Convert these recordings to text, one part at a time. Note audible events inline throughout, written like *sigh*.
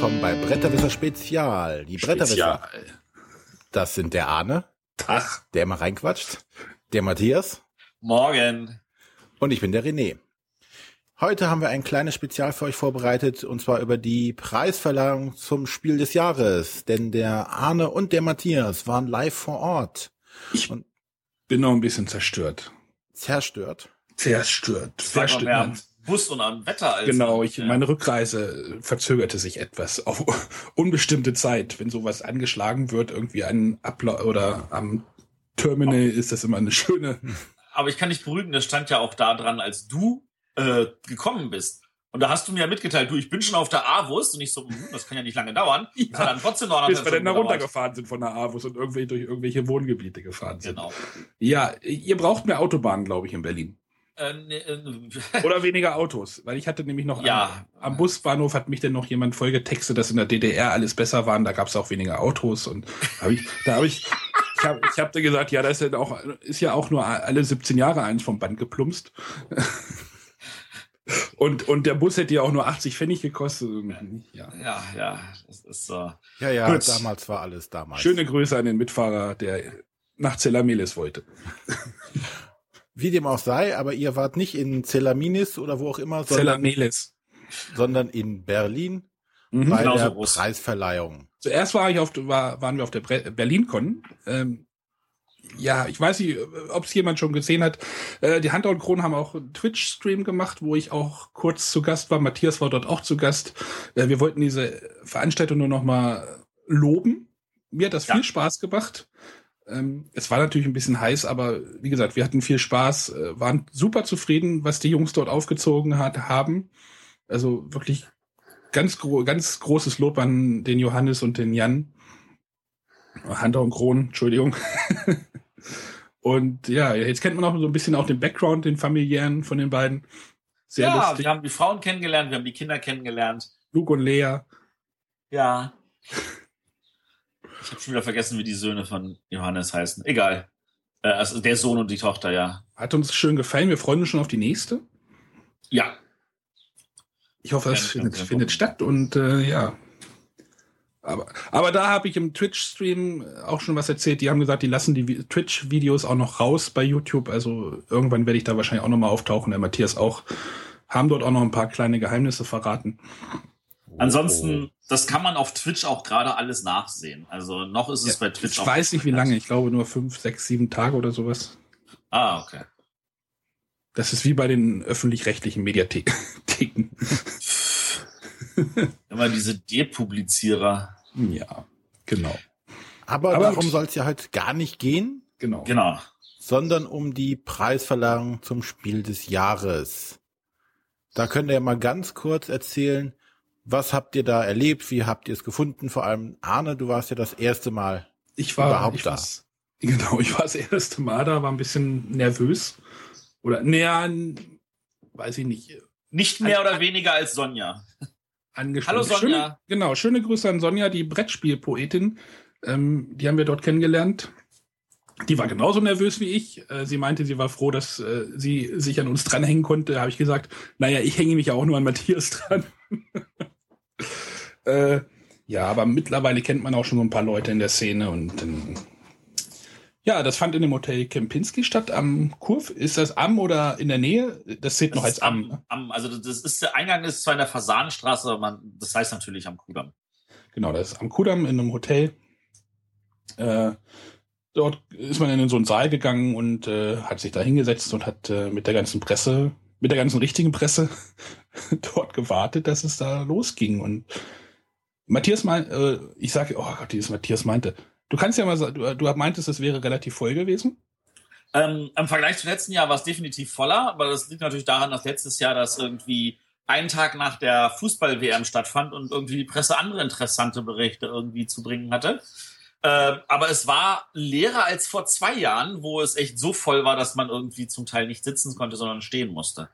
willkommen bei Bretterwisser Spezial. Die Bretterwisser, das sind der Arne, Tag. der immer reinquatscht, der Matthias Morgen. und ich bin der René. Heute haben wir ein kleines Spezial für euch vorbereitet und zwar über die Preisverleihung zum Spiel des Jahres, denn der Arne und der Matthias waren live vor Ort. Ich Und- bin noch ein bisschen zerstört. Zerstört. Zerstört. Zerstört. Bus und am Wetter als. Genau, ich, Ja. meine Rückreise verzögerte sich etwas auf *laughs* unbestimmte Zeit. Wenn sowas angeschlagen wird, irgendwie an Abla oder am Terminal, ist das immer eine schöne. *laughs* Aber ich kann dich beruhigen, das stand ja auch da dran, als du äh, gekommen bist. Und da hast du mir ja mitgeteilt, du, ich bin schon auf der AWUS und ich so, hm, das kann ja nicht lange dauern. *laughs* Das hat dann trotzdem noch Bis wir dann da runtergefahren sind von der Avus und irgendwie durch irgendwelche Wohngebiete gefahren sind. Genau. Ja, ihr braucht mehr Autobahnen, glaube ich, in Berlin. Äh, ne, äh, *laughs* Oder weniger Autos, weil ich hatte nämlich noch Ja. am, am Busbahnhof hat mich dann noch jemand vollgetextet, dass in der DDR alles besser waren, da gab es auch weniger Autos und hab ich, da habe ich ich habe ich hab dann gesagt, ja, das ist ja auch ist ja auch nur alle 17 Jahre eins vom Band geplumpst. *laughs* Und, und der Bus hätte ja auch nur 80 Pfennig gekostet. Ja. ja, ja, das ist so. Ja, ja, Gut. damals war alles damals. Schöne Grüße an den Mitfahrer, der nach Zellameles wollte. *laughs* Wie dem auch sei, aber ihr wart nicht in Zelaminis oder wo auch immer, sondern, sondern in Berlin Mhm. bei der groß. Preisverleihung. Zuerst war ich auf, war, waren wir auf der BerlinCon. Ähm, ja, ich weiß nicht, ob es jemand schon gesehen hat. Äh, die Hunter und Kron haben auch einen Twitch-Stream gemacht, wo ich auch kurz zu Gast war. Matthias war dort auch zu Gast. Äh, wir wollten diese Veranstaltung nur noch mal loben. Mir hat das Ja. viel Spaß gemacht. Ähm, es war natürlich ein bisschen heiß, aber wie gesagt, wir hatten viel Spaß, äh, waren super zufrieden, was die Jungs dort aufgezogen hat, haben. Also wirklich ganz, gro ganz großes Lob an den Johannes und den Jan. Hunter und Kron, Entschuldigung. *laughs* und ja, jetzt kennt man auch so ein bisschen auch den Background, den familiären von den beiden. Sehr ja, lustig. wir haben die Frauen kennengelernt, wir haben die Kinder kennengelernt. Luke und Lea. Ja. Ich habe schon wieder vergessen, wie die Söhne von Johannes heißen. Egal. Äh, also der Sohn und die Tochter, ja. Hat uns schön gefallen. Wir freuen uns schon auf die nächste. Ja. Ich hoffe, es Ja, findet, findet statt und äh, ja. Aber, aber da habe ich im Twitch-Stream auch schon was erzählt. Die haben gesagt, die lassen die Vi- Twitch-Videos auch noch raus bei YouTube. Also irgendwann werde ich da wahrscheinlich auch noch mal auftauchen. Der Matthias auch. Haben dort auch noch ein paar kleine Geheimnisse verraten. Ansonsten, das kann man auf Twitch auch gerade alles nachsehen. Also noch ist es Ja, bei Twitch Ich auch. weiß nicht, wie lange. Ich glaube nur fünf, sechs, sieben Tage oder sowas. Ah, okay. Das ist wie bei den öffentlich-rechtlichen Mediatheken. *laughs* Immer diese Depublizierer. ja, genau. Aber, Aber darum soll es ja heute gar nicht gehen, Genau. Genau. sondern um die Preisverleihung zum Spiel des Jahres. Da könnt ihr ja mal ganz kurz erzählen, was habt ihr da erlebt, wie habt ihr es gefunden? Vor allem Arne, du warst ja das erste Mal. Ich war Überhaupt ich da. war's- *laughs* Genau, ich war das erste Mal da, war ein bisschen nervös. Oder näher an, weiß ich nicht, Nicht mehr oder weniger als Sonja. angespannt. Hallo, Sonja. Schöne, genau, schöne Grüße an Sonja, die Brettspielpoetin. Ähm, die haben wir dort kennengelernt. Die war genauso nervös wie ich. Äh, sie meinte, sie war froh, dass äh, sie sich an uns dranhängen konnte. Da habe ich gesagt, naja, ich hänge mich ja auch nur an Matthias dran. *laughs* äh, ja, aber mittlerweile kennt man auch schon so ein paar Leute in der Szene und ähm, ja, das fand in dem Hotel Kempinski statt am Kurv. Ist das am oder in der Nähe? Das zählt noch Das als ist am. ne? am, am, also das ist der Eingang ist zwar in der Fasanenstraße, aber man, das heißt natürlich am Kudamm. Genau, das ist am Kudamm in einem Hotel. Äh, dort ist man in so einen Saal gegangen und äh, hat sich da hingesetzt und hat äh, mit der ganzen Presse, mit der ganzen richtigen Presse *laughs* dort gewartet, dass es da losging. Und Matthias meint, äh, ich sage, oh Gott, dieses Matthias meinte, du kannst ja mal sagen, du, du meintest, es wäre relativ voll gewesen. Ähm, Im Vergleich zum letzten Jahr war es definitiv voller, aber das liegt natürlich daran, dass letztes Jahr das irgendwie einen Tag nach der Fußball-WM stattfand und irgendwie die Presse andere interessante Berichte irgendwie zu bringen hatte. Äh, aber es war leerer als vor zwei Jahren, wo es echt so voll war, dass man irgendwie zum Teil nicht sitzen konnte, sondern stehen musste.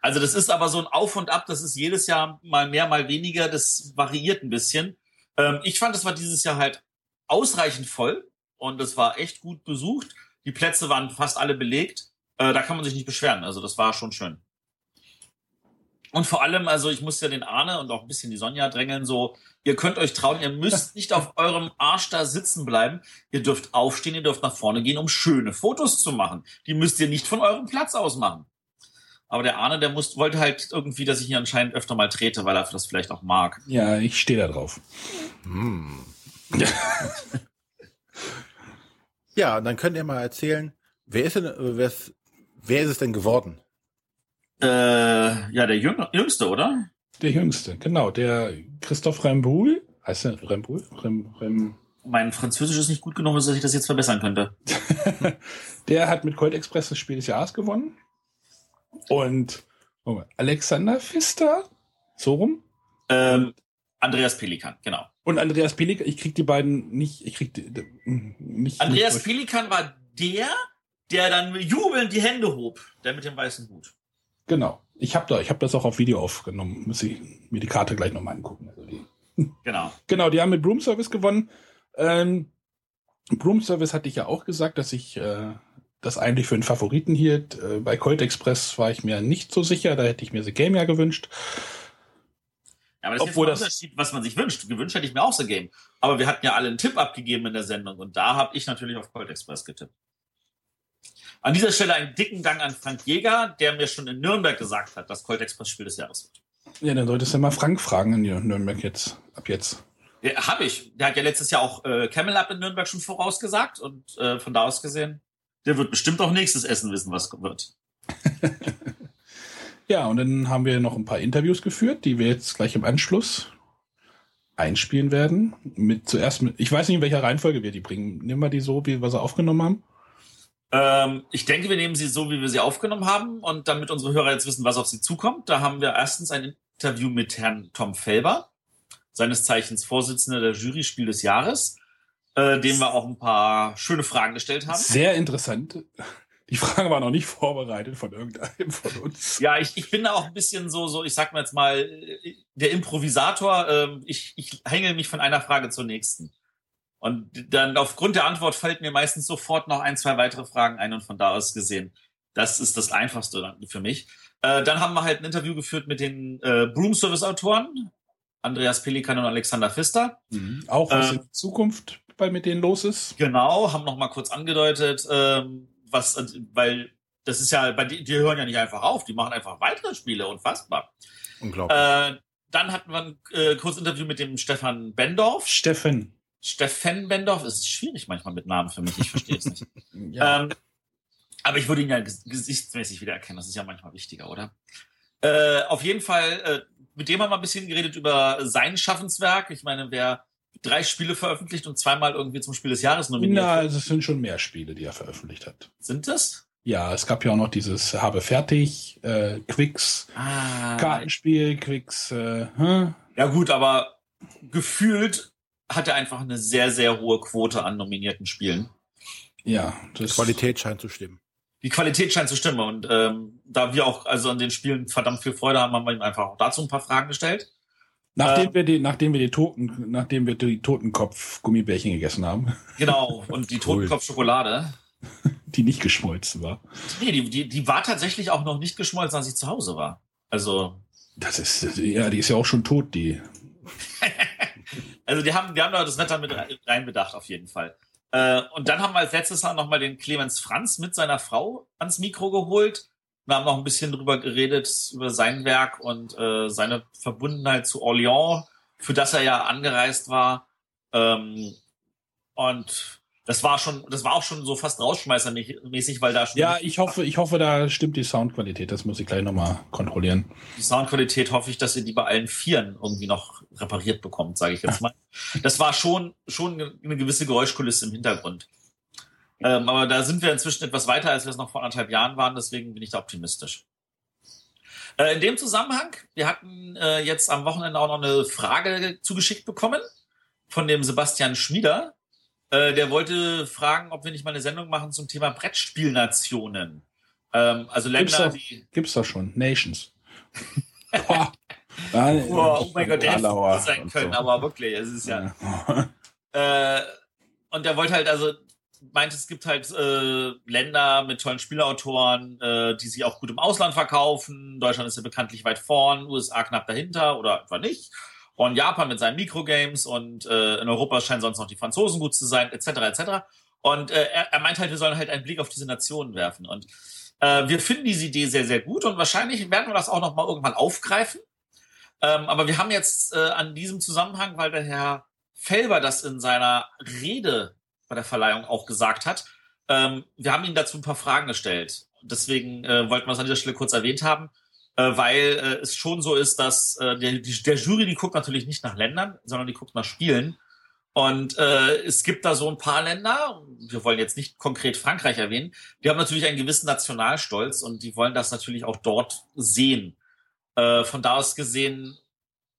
Also das ist aber so ein Auf und Ab, das ist jedes Jahr mal mehr, mal weniger, das variiert ein bisschen. Ähm, ich fand, es war dieses Jahr halt ausreichend voll und es war echt gut besucht. Die Plätze waren fast alle belegt. Äh, da kann man sich nicht beschweren. Also das war schon schön. Und vor allem, also ich muss ja den Arne und auch ein bisschen die Sonja drängeln, so, ihr könnt euch trauen, ihr müsst *laughs* nicht auf eurem Arsch da sitzen bleiben. Ihr dürft aufstehen, ihr dürft nach vorne gehen, um schöne Fotos zu machen. Die müsst ihr nicht von eurem Platz aus machen. Aber der Arne, der muss, wollte halt irgendwie, dass ich ihn anscheinend öfter mal trete, weil er das vielleicht auch mag. Ja, ich stehe da drauf. Hm. ja, und dann könnt ihr mal erzählen, wer ist denn, wer ist, wer ist es denn geworden? Äh, ja, der Jüng Jüngste, oder? Der Jüngste, genau. Der Christoph Remboul. Heißt der Remboul? Rem, Rem mein Französisch ist nicht gut genug, dass ich das jetzt verbessern könnte. *laughs* der hat mit Colt Express das Spiel des Jahres gewonnen. Und Alexander Pfister, so rum. Ähm, Andreas Pelikan, genau. Und Andreas Pelikan, ich krieg die beiden nicht, ich krieg die, nicht. Andreas nicht Pelikan war der, der dann jubelnd die Hände hob, der mit dem weißen Hut. Genau. Ich habe da, ich habe das auch auf Video aufgenommen. Muss ich mir die Karte gleich nochmal angucken. Also die, genau. Genau, die haben mit Broom Service gewonnen. Ähm, Broom Service hatte ich ja auch gesagt, dass ich äh, das eigentlich für einen Favoriten hielt. Äh, bei Colt Express war ich mir nicht so sicher. Da hätte ich mir The Game ja gewünscht. Ja, aber das Obwohl ist jetzt ein Unterschied, was man sich wünscht. Gewünscht hätte ich mir auch The Game. Aber wir hatten ja alle einen Tipp abgegeben in der Sendung und da habe ich natürlich auf Colt Express getippt. An dieser Stelle einen dicken Dank an Frank Jäger, der mir schon in Nürnberg gesagt hat, dass Colt Express Spiel des Jahres wird. Ja, dann solltest du mal Frank fragen in Nürnberg jetzt, ab jetzt. Ja, habe ich. Der hat ja letztes Jahr auch äh, Camel Up in Nürnberg schon vorausgesagt und äh, von da aus gesehen, der wird bestimmt auch nächstes Essen wissen, was wird. *laughs* ja, und dann haben wir noch ein paar Interviews geführt, die wir jetzt gleich im Anschluss einspielen werden. Mit zuerst mit, ich weiß nicht, in welcher Reihenfolge wir die bringen. Nehmen wir die so, wie wir sie aufgenommen haben. Ähm, ich denke, wir nehmen sie so, wie wir sie aufgenommen haben. Und damit unsere Hörer jetzt wissen, was auf sie zukommt, da haben wir erstens ein Interview mit Herrn Tom Felber, seines Zeichens Vorsitzender der Jury Spiel des Jahres, äh, dem wir auch ein paar schöne Fragen gestellt haben. Sehr interessant. Die Fragen waren noch nicht vorbereitet von irgendeinem von uns. Ja, ich, ich bin da auch ein bisschen so, so, ich sag mal jetzt mal, der Improvisator, äh, ich, ich hänge mich von einer Frage zur nächsten. Und dann aufgrund der Antwort fällt mir meistens sofort noch ein, zwei weitere Fragen ein und von da aus gesehen, das ist das Einfachste für mich. Äh, dann haben wir halt ein Interview geführt mit den äh, Broom Service Autoren, Andreas Pelikan und Alexander Pfister. Mhm. Auch was äh, in Zukunft bei mit denen los ist. Genau, haben noch mal kurz angedeutet, ähm, was, weil das ist ja, bei die, die hören ja nicht einfach auf, die machen einfach weitere Spiele, unfassbar. Unglaublich. Äh, dann hatten wir ein äh, kurzes Interview mit dem Stefan Bendorf. Steffen. Steffen Bendorf ist schwierig manchmal mit Namen für mich, ich verstehe es nicht. *laughs* ja. ähm, aber ich würde ihn ja gesichtsmäßig wiedererkennen, das ist ja manchmal wichtiger, oder? Äh, auf jeden Fall, äh, mit dem haben wir ein bisschen geredet über sein Schaffenswerk. Ich meine, wer drei Spiele veröffentlicht und zweimal irgendwie zum Spiel des Jahres nominiert. Na, also es sind schon mehr Spiele, die er veröffentlicht hat. Sind das? Ja, es gab ja auch noch dieses Habe fertig, äh, Quicks, ah, Kartenspiel, Quicks. Äh, hm? Ja gut, aber gefühlt hat er einfach eine sehr, sehr hohe Quote an nominierten Spielen. Ja, das Qualität scheint zu stimmen. Die Qualität scheint zu stimmen und ähm, da wir auch also an den Spielen verdammt viel Freude haben, haben wir ihm einfach auch dazu ein paar Fragen gestellt. Nachdem ähm, wir die, nachdem wir die Toten, nachdem wir die Totenkopf-Gummibärchen gegessen haben. *laughs* Genau, und die Totenkopf-Schokolade. Die nicht geschmolzen war. Nee, die, die, die war tatsächlich auch noch nicht geschmolzen, als ich zu Hause war. Also. Das ist, ja, die ist ja auch schon tot, die. *laughs* also die haben, wir haben da das Wetter mit reinbedacht, auf jeden Fall. Äh, und dann haben wir als letztes Mal nochmal den Clemens Franz mit seiner Frau ans Mikro geholt. Wir haben noch ein bisschen drüber geredet, über sein Werk und äh, seine Verbundenheit zu Orléans, für das er ja angereist war. Ähm, und das war schon, das war auch schon so fast rausschmeißermäßig, weil da schon. Ja, ich hoffe, ich hoffe, da stimmt die Soundqualität. Das muss ich gleich nochmal kontrollieren. Die Soundqualität hoffe ich, dass ihr die bei allen Vieren irgendwie noch repariert bekommt, sage ich jetzt *laughs* mal. das war schon, schon eine gewisse Geräuschkulisse im Hintergrund. Ähm, aber da sind wir inzwischen etwas weiter, als wir es noch vor anderthalb Jahren waren, deswegen bin ich da optimistisch. Äh, in dem Zusammenhang, wir hatten äh, jetzt am Wochenende auch noch eine Frage zugeschickt bekommen von dem Sebastian Schmieder. Äh, der wollte fragen, ob wir nicht mal eine Sendung machen zum Thema Brettspielnationen. Ähm, also Länder, gibt's doch, die. Gibt's doch schon. Nations. *laughs* Boah. oh, oh mein Gott, der hätte sein können, so. aber wirklich, es ist ja. ja. *laughs* äh, und der wollte halt also meint, es gibt halt äh, Länder mit tollen Spielautoren, äh, die sich auch gut im Ausland verkaufen. Deutschland ist ja bekanntlich weit vorn, USA knapp dahinter oder etwa nicht. Und Japan mit seinen Mikrogames und äh, in Europa scheinen sonst noch die Franzosen gut zu sein, etc. etc. Und äh, er, er meint halt, wir sollen halt einen Blick auf diese Nationen werfen. Und äh, wir finden diese Idee sehr, sehr gut und wahrscheinlich werden wir das auch noch mal irgendwann aufgreifen. Ähm, aber wir haben jetzt äh, an diesem Zusammenhang, weil der Herr Felber das in seiner Rede bei der Verleihung auch gesagt hat, ähm, wir haben ihm dazu ein paar Fragen gestellt. Deswegen äh, wollten wir es an dieser Stelle kurz erwähnt haben, äh, weil äh, es schon so ist, dass äh, der, die, der Jury, die guckt natürlich nicht nach Ländern, sondern die guckt nach Spielen. Und äh, es gibt da so ein paar Länder, wir wollen jetzt nicht konkret Frankreich erwähnen, die haben natürlich einen gewissen Nationalstolz und die wollen das natürlich auch dort sehen. Äh, von da aus gesehen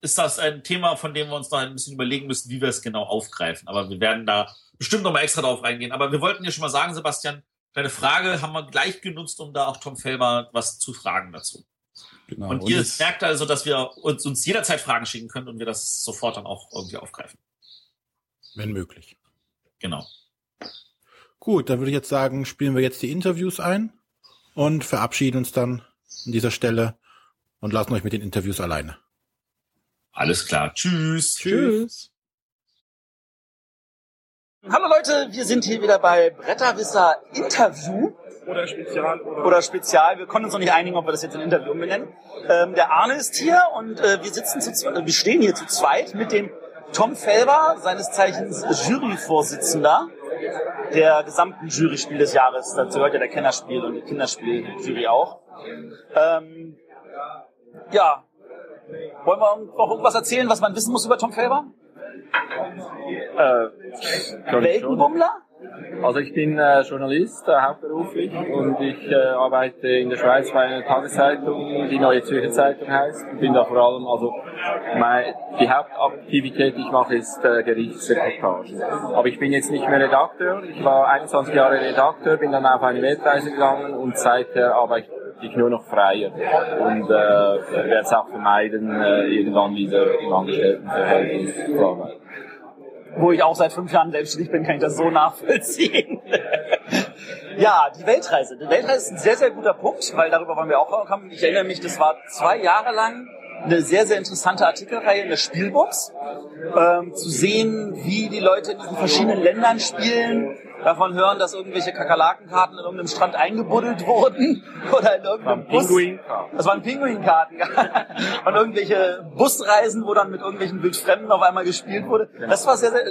ist das ein Thema, von dem wir uns noch ein bisschen überlegen müssen, wie wir es genau aufgreifen. Aber wir werden da bestimmt noch mal extra drauf eingehen. Aber wir wollten dir schon mal sagen, Sebastian, deine Frage haben wir gleich genutzt, um da auch Tom Felber was zu fragen dazu. Genau. Und, und ihr merkt also, dass wir uns, uns jederzeit Fragen schicken können und wir das sofort dann auch irgendwie aufgreifen. Wenn möglich. Genau. Gut, dann würde ich jetzt sagen, spielen wir jetzt die Interviews ein und verabschieden uns dann an dieser Stelle und lassen euch mit den Interviews alleine. Alles klar. Tschüss. Tschüss. Hallo Leute, wir sind hier wieder bei Bretterwisser Interview. Oder Spezial. Oder, oder Spezial. Wir konnten uns noch nicht einigen, ob wir das jetzt in Interview umbenennen. Ähm, der Arne ist hier und äh, wir sitzen zu wir stehen hier zu zweit mit dem Tom Felber, seines Zeichens Juryvorsitzender der gesamten Juryspiel des Jahres. Dazu gehört ja der Kennerspiel und die Kinderspiel-Jury auch. Ähm, ja, wollen wir noch irgendwas erzählen, was man wissen muss über Tom Felber? Äh, Weltenbummler? Also ich bin äh, Journalist äh, hauptberuflich und ich äh, arbeite in der Schweiz bei einer Tageszeitung, die Neue Zürcher Zeitung heißt. Ich bin da vor allem, also mein, die Hauptaktivität, die ich mache, ist äh, Gerichtsreportage. Aber ich bin jetzt nicht mehr Redakteur. Ich war 21 Jahre Redakteur, bin dann auf eine Weltreise gegangen und seither arbeite ich nur noch freier und äh, werde es auch vermeiden, äh, irgendwann wieder im Angestelltenverhältnis zu arbeiten wo ich auch seit fünf Jahren selbstständig bin, kann ich das so nachvollziehen. *laughs* ja, die Weltreise. Die Weltreise ist ein sehr, sehr guter Punkt, weil darüber wollen wir auch kommen. Ich erinnere mich, das war zwei Jahre lang eine sehr, sehr interessante Artikelreihe in der Spielbox. Ähm, zu sehen, wie die Leute in diesen verschiedenen Ländern spielen, davon hören, dass irgendwelche Kakerlakenkarten in irgendeinem Strand eingebuddelt wurden *laughs* oder in irgendeinem Bus. Das waren Pinguinkarten. *laughs* Und irgendwelche Busreisen, wo dann mit irgendwelchen Wildfremden auf einmal gespielt wurde. Das war sehr, sehr.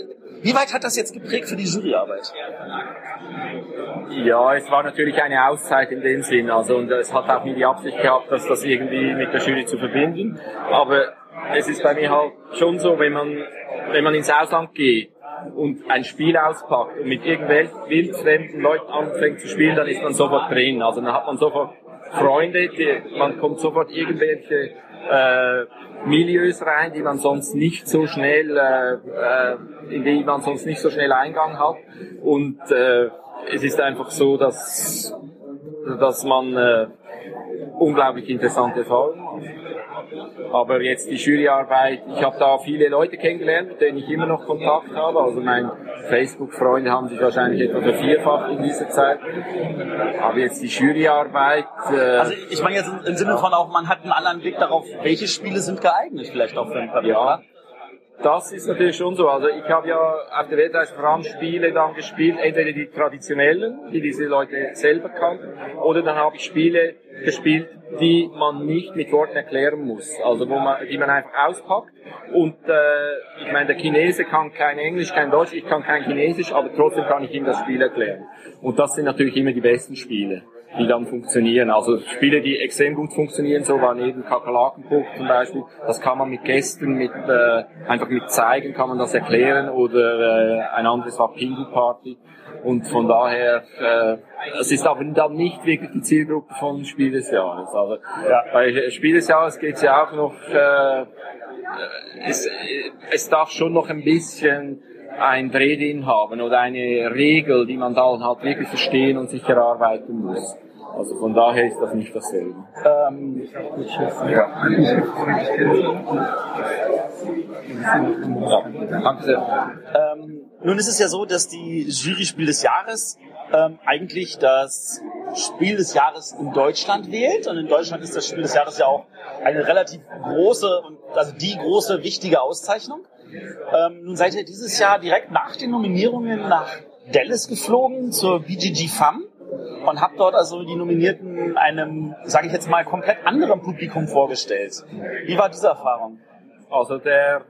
Wie weit hat das jetzt geprägt für die Juryarbeit? Ja, es war natürlich eine Auszeit in dem Sinn. Also und es hat auch nie die Absicht gehabt, dass das irgendwie mit der Jury zu verbinden. Aber es ist bei mir halt schon so, wenn man wenn man ins Ausland geht und ein Spiel auspackt und mit irgendwelchen wildfremden Leuten anfängt zu spielen, dann ist man sofort drin. Also dann hat man sofort Freunde, die, man kommt sofort irgendwelche äh, Milieus rein, die man sonst nicht so schnell, äh, äh, in die man sonst nicht so schnell Eingang hat. Und äh, es ist einfach so, dass, dass man äh, unglaublich interessante Erfahrungen. Aber jetzt die Juryarbeit, ich habe da viele Leute kennengelernt, mit denen ich immer noch Kontakt habe. Also meine Facebook-Freunde haben sich wahrscheinlich etwa vervierfacht in dieser Zeit. Aber jetzt die Juryarbeit. Äh, also ich meine jetzt im Sinne von auch, man hat einen anderen Blick darauf, welche Spiele sind geeignet vielleicht auch für ein Papier. Ja. Das ist natürlich schon so. Also ich habe ja auf der Weltreise vor allem Spiele dann gespielt, entweder die traditionellen, die diese Leute selber kannten, oder dann habe ich Spiele gespielt, die man nicht mit Worten erklären muss. Also wo man, die man einfach auspackt. Und äh, ich meine, der Chinese kann kein Englisch, kein Deutsch, ich kann kein Chinesisch, aber trotzdem kann ich ihm das Spiel erklären. Und das sind natürlich immer die besten Spiele die dann funktionieren. Also Spiele, die extrem gut funktionieren, so war neben Kakerlakenbuch zum Beispiel, das kann man mit Gästen, mit äh, einfach mit zeigen, kann man das erklären oder äh, ein anderes war Pingu Party und von daher äh, es ist aber dann nicht wirklich die Zielgruppe von Spiel des Jahres. Also ja. bei Spiel des Jahres geht es ja auch noch äh, es, es darf schon noch ein bisschen ein Dreh haben oder eine Regel, die man dann halt wirklich verstehen und sich erarbeiten muss. Also von daher ist das nicht dasselbe. Ähm, Ja. ja. Danke sehr. Ähm, nun ist es ja so, dass die Jury Spiel des Jahres ähm, eigentlich das Spiel des Jahres in Deutschland wählt. Und in Deutschland ist das Spiel des Jahres ja auch eine relativ große also die große wichtige Auszeichnung. Ähm, nun seid ihr dieses Jahr direkt nach den Nominierungen nach Dallas geflogen zur BGG FAM und habt dort also die Nominierten einem, sage ich jetzt mal, komplett anderen Publikum vorgestellt. Wie war diese Erfahrung? Also der,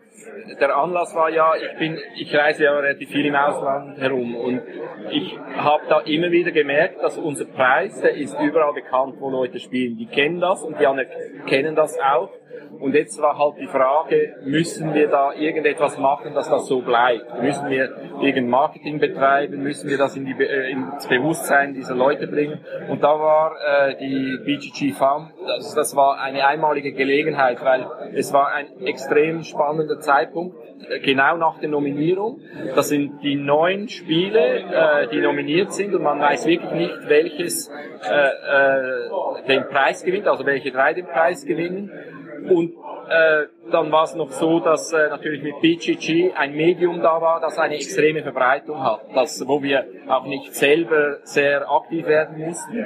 der Anlass war ja, ich bin, ich reise ja relativ viel im Ausland herum und ich habe da immer wieder gemerkt, dass unser Preis, der ist überall bekannt, wo Leute spielen. Die kennen das und die anderen kennen das auch. Und jetzt war halt die Frage, müssen wir da irgendetwas machen, dass das so bleibt? Müssen wir irgendein Marketing betreiben? Müssen wir das in die, äh, ins Bewusstsein dieser Leute bringen? Und da war äh, die BGG Farm, das, das war eine einmalige Gelegenheit, weil es war ein extrem spannender Zeitpunkt, äh, genau nach der Nominierung. Das sind die neun Spiele, äh, die nominiert sind und man weiß wirklich nicht, welches äh, äh, den Preis gewinnt, also welche drei den Preis gewinnen. Und äh, dann war es noch so, dass äh, natürlich mit BGG ein Medium da war, das eine extreme Verbreitung hat, das, wo wir auch nicht selber sehr aktiv werden mussten.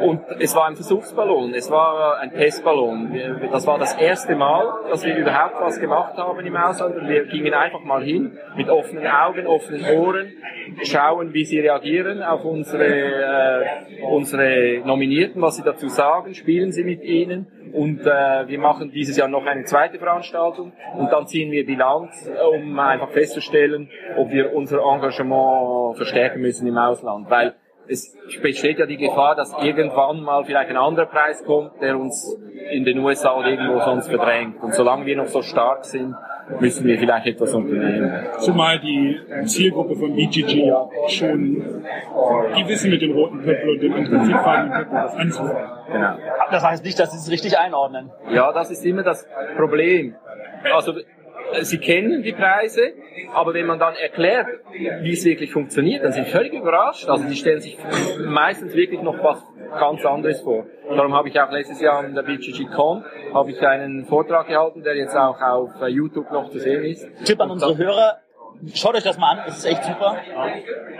Und es war ein Versuchsballon, es war ein Testballon. Das war das erste Mal, dass wir überhaupt was gemacht haben im Ausland wir gingen einfach mal hin mit offenen Augen, offenen Ohren, schauen, wie sie reagieren auf unsere, äh, unsere Nominierten, was sie dazu sagen, spielen sie mit ihnen und äh, wir machen dieses Jahr noch eine zweite Veranstaltung. Und dann ziehen wir Bilanz, um einfach festzustellen, ob wir unser Engagement verstärken müssen im Ausland, weil es besteht ja die Gefahr, dass irgendwann mal vielleicht ein anderer Preis kommt, der uns in den USA oder irgendwo sonst verdrängt. Und solange wir noch so stark sind, müssen wir vielleicht etwas unternehmen. Zumal die Zielgruppe von BGG ja schon, die wissen mit dem roten Pöppel und dem anthrazitfarbenen Pöppel was anzufangen. Genau. Das heißt nicht, dass sie es richtig einordnen. Ja, das ist immer das Problem. Also sie kennen die Preise, aber wenn man dann erklärt, wie es wirklich funktioniert, dann sind sie völlig überrascht. Also die stellen sich meistens wirklich noch was ganz anderes vor. Darum habe ich auch letztes Jahr an der BGG-Con habe ich einen Vortrag gehalten, der jetzt auch auf äh, YouTube noch zu sehen ist. Tipp an unsere Hörer, schaut euch das mal an, das ist echt super.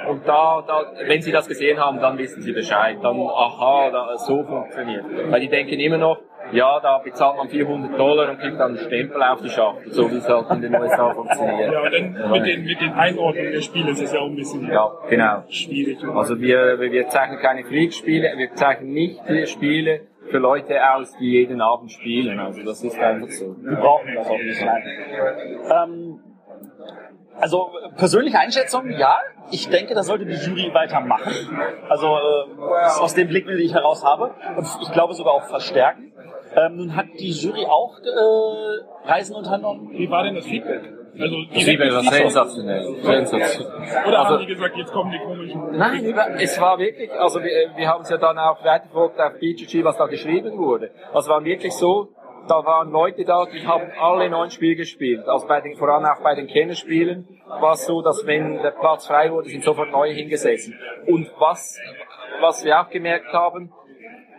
Und da, da, wenn Sie das gesehen haben, dann wissen Sie Bescheid. Dann, aha, da, so funktioniert. Weil die denken immer noch, ja, da bezahlt man 400 Dollar und kriegt dann einen Stempel auf die Schachtel, so wie es halt in den USA funktioniert. Ja, und dann mit den, mit den Einordnungen der Spiele ist es ja auch ein bisschen Ja, genau. schwierig. Also wir, wir zeichnen keine Freak-Spiele, wir zeichnen nicht die Spiele für Leute aus, die jeden Abend spielen. Also das ist einfach so. Wir brauchen das auch nicht. Ähm, also persönliche Einschätzung, ja. Ich denke, das sollte die Jury weitermachen. Also äh, aus dem Blick, den ich heraus habe. Und ich glaube sogar auch verstärken. Ähm, nun hat die Jury auch äh, Reisen unternommen. Wie war denn das Feedback? Also Das Feedback war sensationell. sensationell. Oder Also- haben die gesagt, jetzt kommen die komischen... Nein, es war wirklich, also wir, wir haben es ja dann auch weiterverfolgt auf BGG, was da geschrieben wurde. Also war wirklich so, da waren Leute da, die haben alle neun Spiele gespielt. Also bei den, vor allem auch bei den Kennerspielen war es so, dass wenn der Platz frei wurde, sind sofort neue hingesessen. Und was, was wir auch gemerkt haben,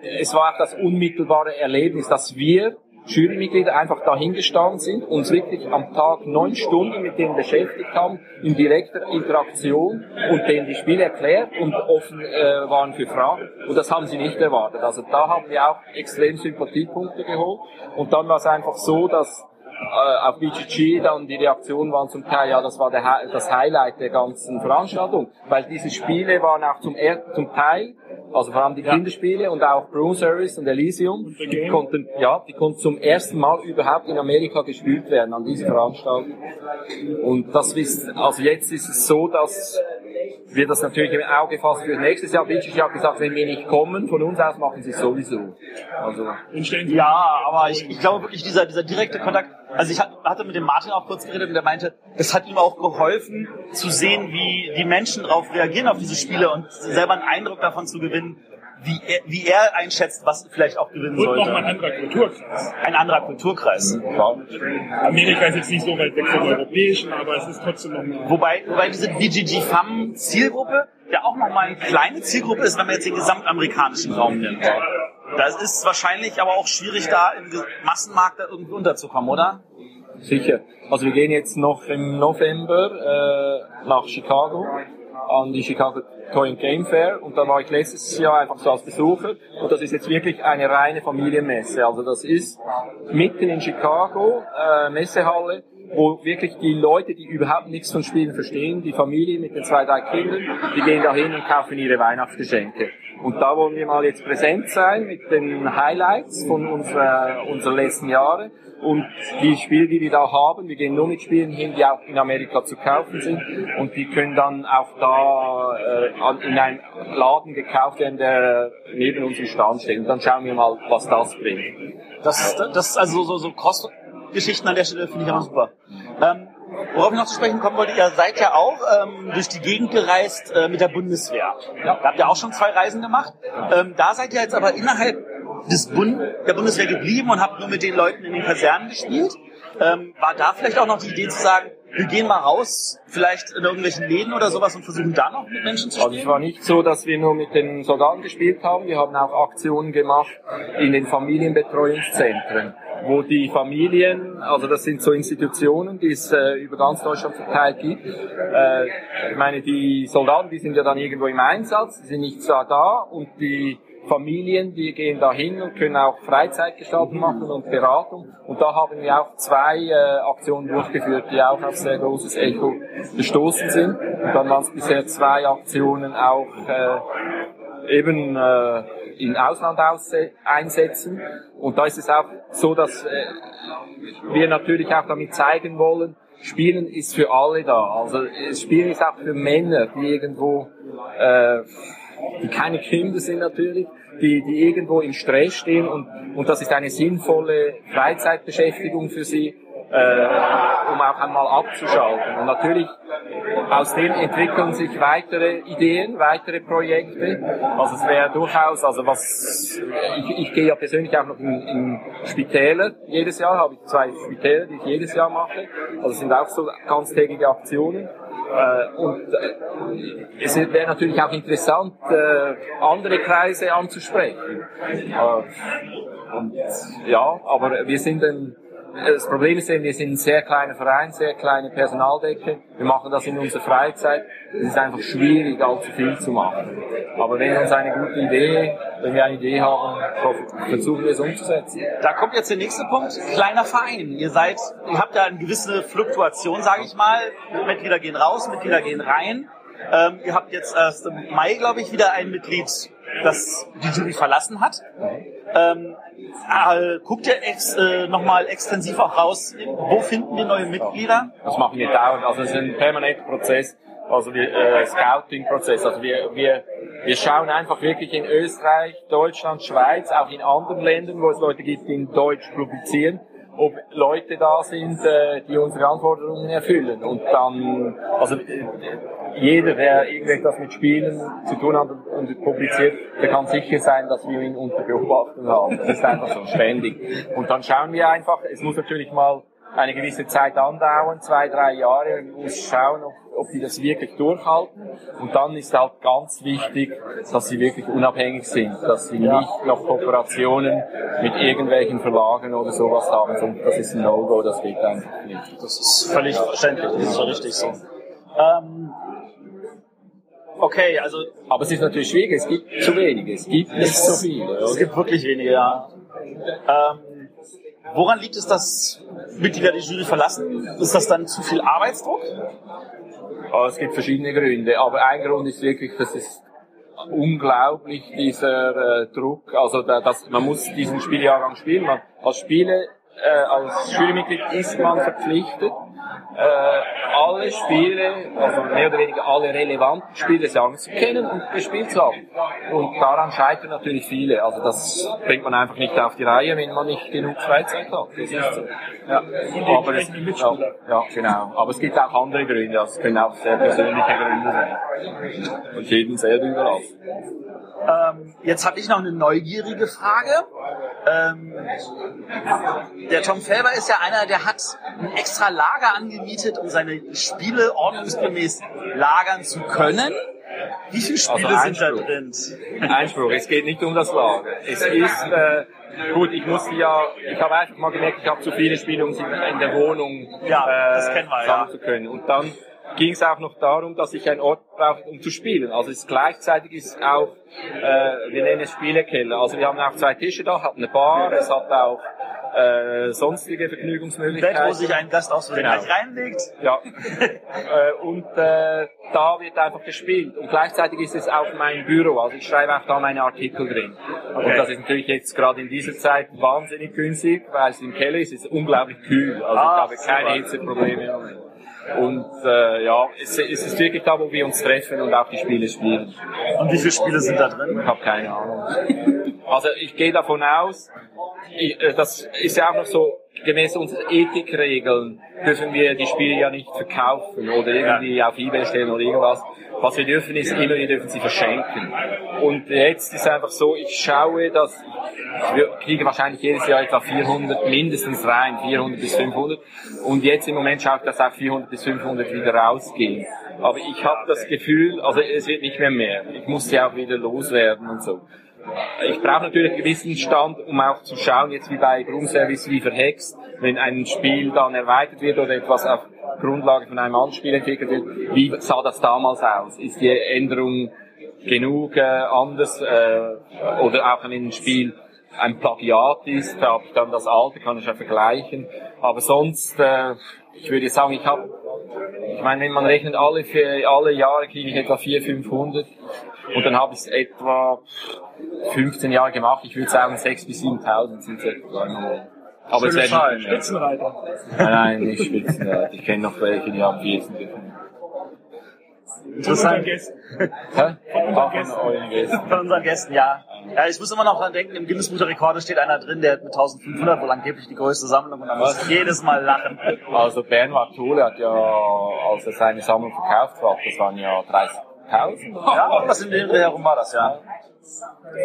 es war auch das unmittelbare Erlebnis, dass wir Jurymitglieder einfach dahingestanden sind, uns wirklich am Tag neun Stunden mit denen beschäftigt haben, in direkter Interaktion und denen die Spiele erklärt und offen äh, waren für Fragen. Und das haben sie nicht erwartet. Also da haben wir auch extrem Sympathiepunkte geholt. Und dann war es einfach so, dass auf BGG dann die Reaktionen waren zum Teil, ja, das war der, das Highlight der ganzen Veranstaltung, weil diese Spiele waren auch zum, er zum Teil, also vor allem die Kinderspiele und auch Broom Service und Elysium, The die konnten, ja, die konnten zum ersten Mal überhaupt in Amerika gespielt werden an dieser Veranstaltung. Und das ist, also jetzt ist es so, dass wir das natürlich im Auge fassen für nächstes Jahr. BGG hat gesagt, wenn wir nicht kommen, von uns aus machen sie es sowieso. Also, Ja, aber ich, ich glaube wirklich, dieser, dieser direkte Kontakt, also ich hat- hatte mit dem Martin auch kurz geredet und der meinte, es hat ihm auch geholfen zu sehen, wie die Menschen darauf reagieren auf diese Spiele und selber einen Eindruck davon zu gewinnen, wie er, wie er einschätzt, was vielleicht auch gewinnen Und sollte. nochmal ein anderer Kulturkreis. Ein anderer Kulturkreis. Amerika ist jetzt nicht so weit weg vom Europäischen, aber es ist trotzdem nochmal. Wobei, wobei diese BGG FAM Zielgruppe ja auch nochmal eine kleine Zielgruppe ist, wenn man jetzt den gesamtamerikanischen Raum nimmt. Das ist wahrscheinlich aber auch schwierig, da im Massenmarkt da irgendwie unterzukommen, oder? Sicher. Also wir gehen jetzt noch im November äh, nach Chicago an die Chicago And Game Fair und da war ich letztes Jahr einfach so als Besucher und das ist jetzt wirklich eine reine Familienmesse. Also das ist mitten in Chicago, äh, Messehalle, wo wirklich die Leute, die überhaupt nichts von Spielen verstehen, die Familie mit den zwei, drei Kindern, die gehen da hin und kaufen ihre Weihnachtsgeschenke. Und da wollen wir mal jetzt präsent sein mit den Highlights von unserer, unserer letzten Jahre. Und die Spiele, die wir da haben, wir gehen nur mit Spielen hin, die auch in Amerika zu kaufen sind. Und die können dann auch da äh, in einem Laden gekauft werden, der neben unserem Stand steht. Und dann schauen wir mal, was das bringt. Das, das ist also so, so Cross-Geschichten an der Stelle finde ich auch super. Ähm, worauf ich noch zu sprechen kommen wollte, ihr seid ja auch ähm, durch die Gegend gereist äh, mit der Bundeswehr. Ja. Da habt ihr auch schon zwei Reisen gemacht. Ähm, da seid ihr jetzt aber innerhalb des Bund der Bundeswehr geblieben und habt nur mit den Leuten in den Kasernen gespielt. Ähm, war da vielleicht auch noch die Idee zu sagen, wir gehen mal raus, vielleicht in irgendwelchen Läden oder sowas und versuchen da noch mit Menschen zu Also es spielen? war nicht so, dass wir nur mit den Soldaten gespielt haben. Wir haben auch Aktionen gemacht in den Familienbetreuungszentren, wo die Familien, also das sind so Institutionen, die es äh, über ganz Deutschland verteilt gibt. Äh, ich meine, die Soldaten, die sind ja dann irgendwo im Einsatz, die sind nicht da und die Familien, die gehen da hin und können auch Freizeitgestaltung machen und Beratung. Und da haben wir auch zwei äh, Aktionen durchgeführt, die auch auf sehr großes Echo gestoßen sind. Und dann waren es bisher zwei Aktionen auch äh, eben äh, im Ausland einsetzen. Und da ist es auch so, dass äh, wir natürlich auch damit zeigen wollen, Spielen ist für alle da. Also Spielen ist auch für Männer, die irgendwo äh, die keine Kinder sind natürlich, die, die irgendwo im Stress stehen und, und das ist eine sinnvolle Freizeitbeschäftigung für sie, äh, um auch einmal abzuschalten. Und natürlich aus dem entwickeln sich weitere Ideen, weitere Projekte. Also es wäre durchaus, also was ich, ich gehe ja persönlich auch noch in, in Spitäler jedes Jahr, habe ich zwei Spitäler, die ich jedes Jahr mache. Also es sind auch so ganztägige Aktionen. Äh, und äh, es wäre natürlich auch interessant, äh, andere Kreise anzusprechen. Und ja, aber wir sind ein, das Problem ist eben, wir sind ein sehr kleiner Verein, sehr kleine Personaldecke. Wir machen das in unserer Freizeit. Es ist einfach schwierig, allzu viel zu machen. Aber wenn uns eine gute Idee, wenn wir eine Idee haben, versuchen wir es umzusetzen. Da kommt jetzt der nächste Punkt. Kleiner Verein. Ihr seid, ihr habt ja eine gewisse Fluktuation, sage ich mal. Mitglieder gehen raus, Mitglieder gehen rein. Ähm, ihr habt jetzt erst im Mai, glaube ich, wieder ein Mitglied, das die Jury verlassen hat. Ähm, äh, guckt ihr ex, äh, nochmal extensiv auch raus, wo finden wir neue Mitglieder? Das machen wir dauernd. Also es ist ein permanenter Prozess, also wir, äh, Scouting-Prozess. Also wir, wir, wir schauen einfach wirklich in Österreich, Deutschland, Schweiz, auch in anderen Ländern, wo es Leute gibt, die in Deutsch publizieren, ob Leute da sind, äh, die unsere Anforderungen erfüllen. Und dann, also äh, jeder, der irgendetwas mit Spielen zu tun hat und, publiziert, der kann sicher sein, dass wir ihn unter Beobachtung haben. Das ist einfach so ständig. Und dann schauen wir einfach, es muss natürlich mal eine gewisse Zeit andauern, zwei, drei Jahre, man muss schauen, ob, ob die das wirklich durchhalten. Und dann ist halt ganz wichtig, dass sie wirklich unabhängig sind, dass sie nicht noch Kooperationen mit irgendwelchen Verlagen oder sowas haben. sonst- Das ist ein No-Go, das geht einfach nicht. Das ist völlig verständlich, das ist ja richtig so. Ähm, okay, also Aber es ist natürlich schwierig, es gibt zu wenige, es gibt nicht so viele. es Oder? gibt wirklich wenige, ja. Ähm, woran liegt es, dass Mitglieder die Jury verlassen? Ist das dann zu viel Arbeitsdruck? Aber es gibt verschiedene Gründe, aber ein Grund ist wirklich, das ist unglaublich dieser äh, Druck. Also da, das, man muss diesen Spieljahrgang spielen. Man, als Spiele, äh, als Jurymitglied ist man verpflichtet, äh, alle Spiele, also mehr oder weniger alle relevanten Spiele des Jahres zu kennen und gespielt zu haben. Und daran scheitern natürlich viele. Also das bringt man einfach nicht auf die Reihe, wenn man nicht genug Freizeit hat. Das ist so. Ja. Aber es, ja, ja, genau. Aber es gibt auch andere Gründe. Also es können auch sehr persönliche Gründe sein. Und jedem selber überlassen. Ähm, jetzt habe ich noch eine neugierige Frage. Ähm, der Tom Felber ist ja einer, der hat ein extra Lager angemietet, um seine Spiele ordnungsgemäß lagern zu können. Wie viele Spiele Also sind da drin? Einspruch. Es geht nicht um das Lager. Es ist, äh, gut, ich musste ja, ich habe einfach mal gemerkt, ich habe zu viele Spiele, um sie in der Wohnung Ja, äh, das kennen wir, sammeln ja. zu können. Und dann ging es auch noch darum, dass ich einen Ort brauche, um zu spielen. Also es gleichzeitig ist auch, äh, wir nennen es Spielekeller. Also wir haben auch zwei Tische da, hat eine Bar, es hat auch äh, sonstige Bett, Vergnügungsmöglichkeiten. wo sich ein Gast aus Genau. gleich reinlegt. Ja. *laughs* äh, und äh, da wird einfach gespielt. Und gleichzeitig ist es auch mein Büro. Also ich schreibe auch da meine Artikel drin. Und das ist natürlich jetzt gerade in dieser Zeit wahnsinnig günstig, weil es im Keller ist. Es ist unglaublich kühl. Also Ah, ich habe keine super. Hitzeprobleme im Moment. Und äh, ja, es, es ist wirklich da, wo wir uns treffen und auch die Spiele spielen. Und wie viele Spiele sind da drin? Ich habe keine Ahnung. Also ich gehe davon aus, ich, äh, das ist ja auch noch so, gemäß unseren Ethikregeln dürfen wir die Spiele ja nicht verkaufen oder irgendwie auf Ebay stellen oder irgendwas. Was wir dürfen ist immer, wir dürfen sie verschenken. Und jetzt ist einfach so, ich schaue, dass ich kriege wahrscheinlich jedes Jahr etwa 400 mindestens rein, 400 bis 500. Und jetzt im Moment schaue ich, dass auch 400 bis 500 wieder rausgehen. Aber ich habe das Gefühl, also es wird nicht mehr mehr. Ich muss sie auch wieder loswerden und so. Ich brauche natürlich einen gewissen Stand, um auch zu schauen, jetzt wie bei Grundservice wie verhext, wenn ein Spiel dann erweitert wird oder etwas auf Grundlage von einem anderen Spiel entwickelt wird, wie sah das damals aus? Ist die Änderung genug äh, anders äh, oder auch wenn ein Spiel ein Plagiat ist, habe ich dann das alte, kann ich ja vergleichen. Aber sonst, äh, ich würde sagen, ich habe, ich meine, wenn man rechnet, alle, für, alle Jahre kriege ich etwa 400, 500 und dann habe ich es etwa 15 Jahre gemacht. Ich würde sagen, 6.000 bis 7.000 sind es etwa. im Moment. Aber es Schöne werden nicht mehr. Spitzenreiter. Nein, nicht Spitzenreiter. Ich kenne noch welche, die haben 14 dürfen. Interessant. *laughs* Hä? Von Gästen. euren Gästen. *laughs* Von unseren Gästen, ja. ja. Ich muss immer noch dran denken, im Guinness Buch der Rekorde steht einer drin, der hat mit 1500 wohl angeblich die größte Sammlung und da muss ich jedes Mal lachen. *laughs* Also Bernhard Thule hat ja, als er seine Sammlung verkauft hat, das waren ja 30.000. Ja, was in dem Dreh herum war das, ja.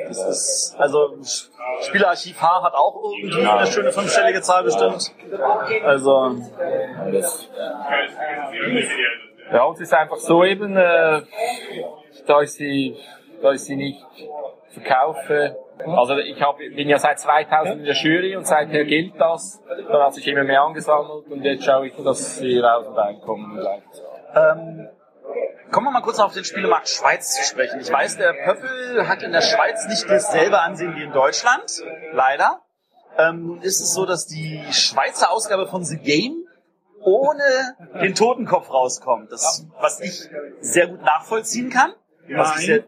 Das ist, also Spielerarchiv H hat auch irgendwie eine schöne fünfstellige Zahl bestimmt. Also, Das, ja, es ist einfach so eben, äh, da ich sie, da ich sie nicht verkaufe. Also ich hab, bin ja seit 2000 in der Jury und seither gilt das. Dann hat sich immer mehr angesammelt und jetzt schaue ich, dass sie raus und reinkommen bleibt. ähm, kommen wir mal kurz auf den Spielemarkt Schweiz zu sprechen. Ich weiß, der Pöppel hat in der Schweiz nicht dasselbe Ansehen wie in Deutschland, leider. Ähm, ist es so, dass die Schweizer Ausgabe von The Game ohne den Totenkopf rauskommt. Das, was ich sehr gut nachvollziehen kann. Was ich, sehr,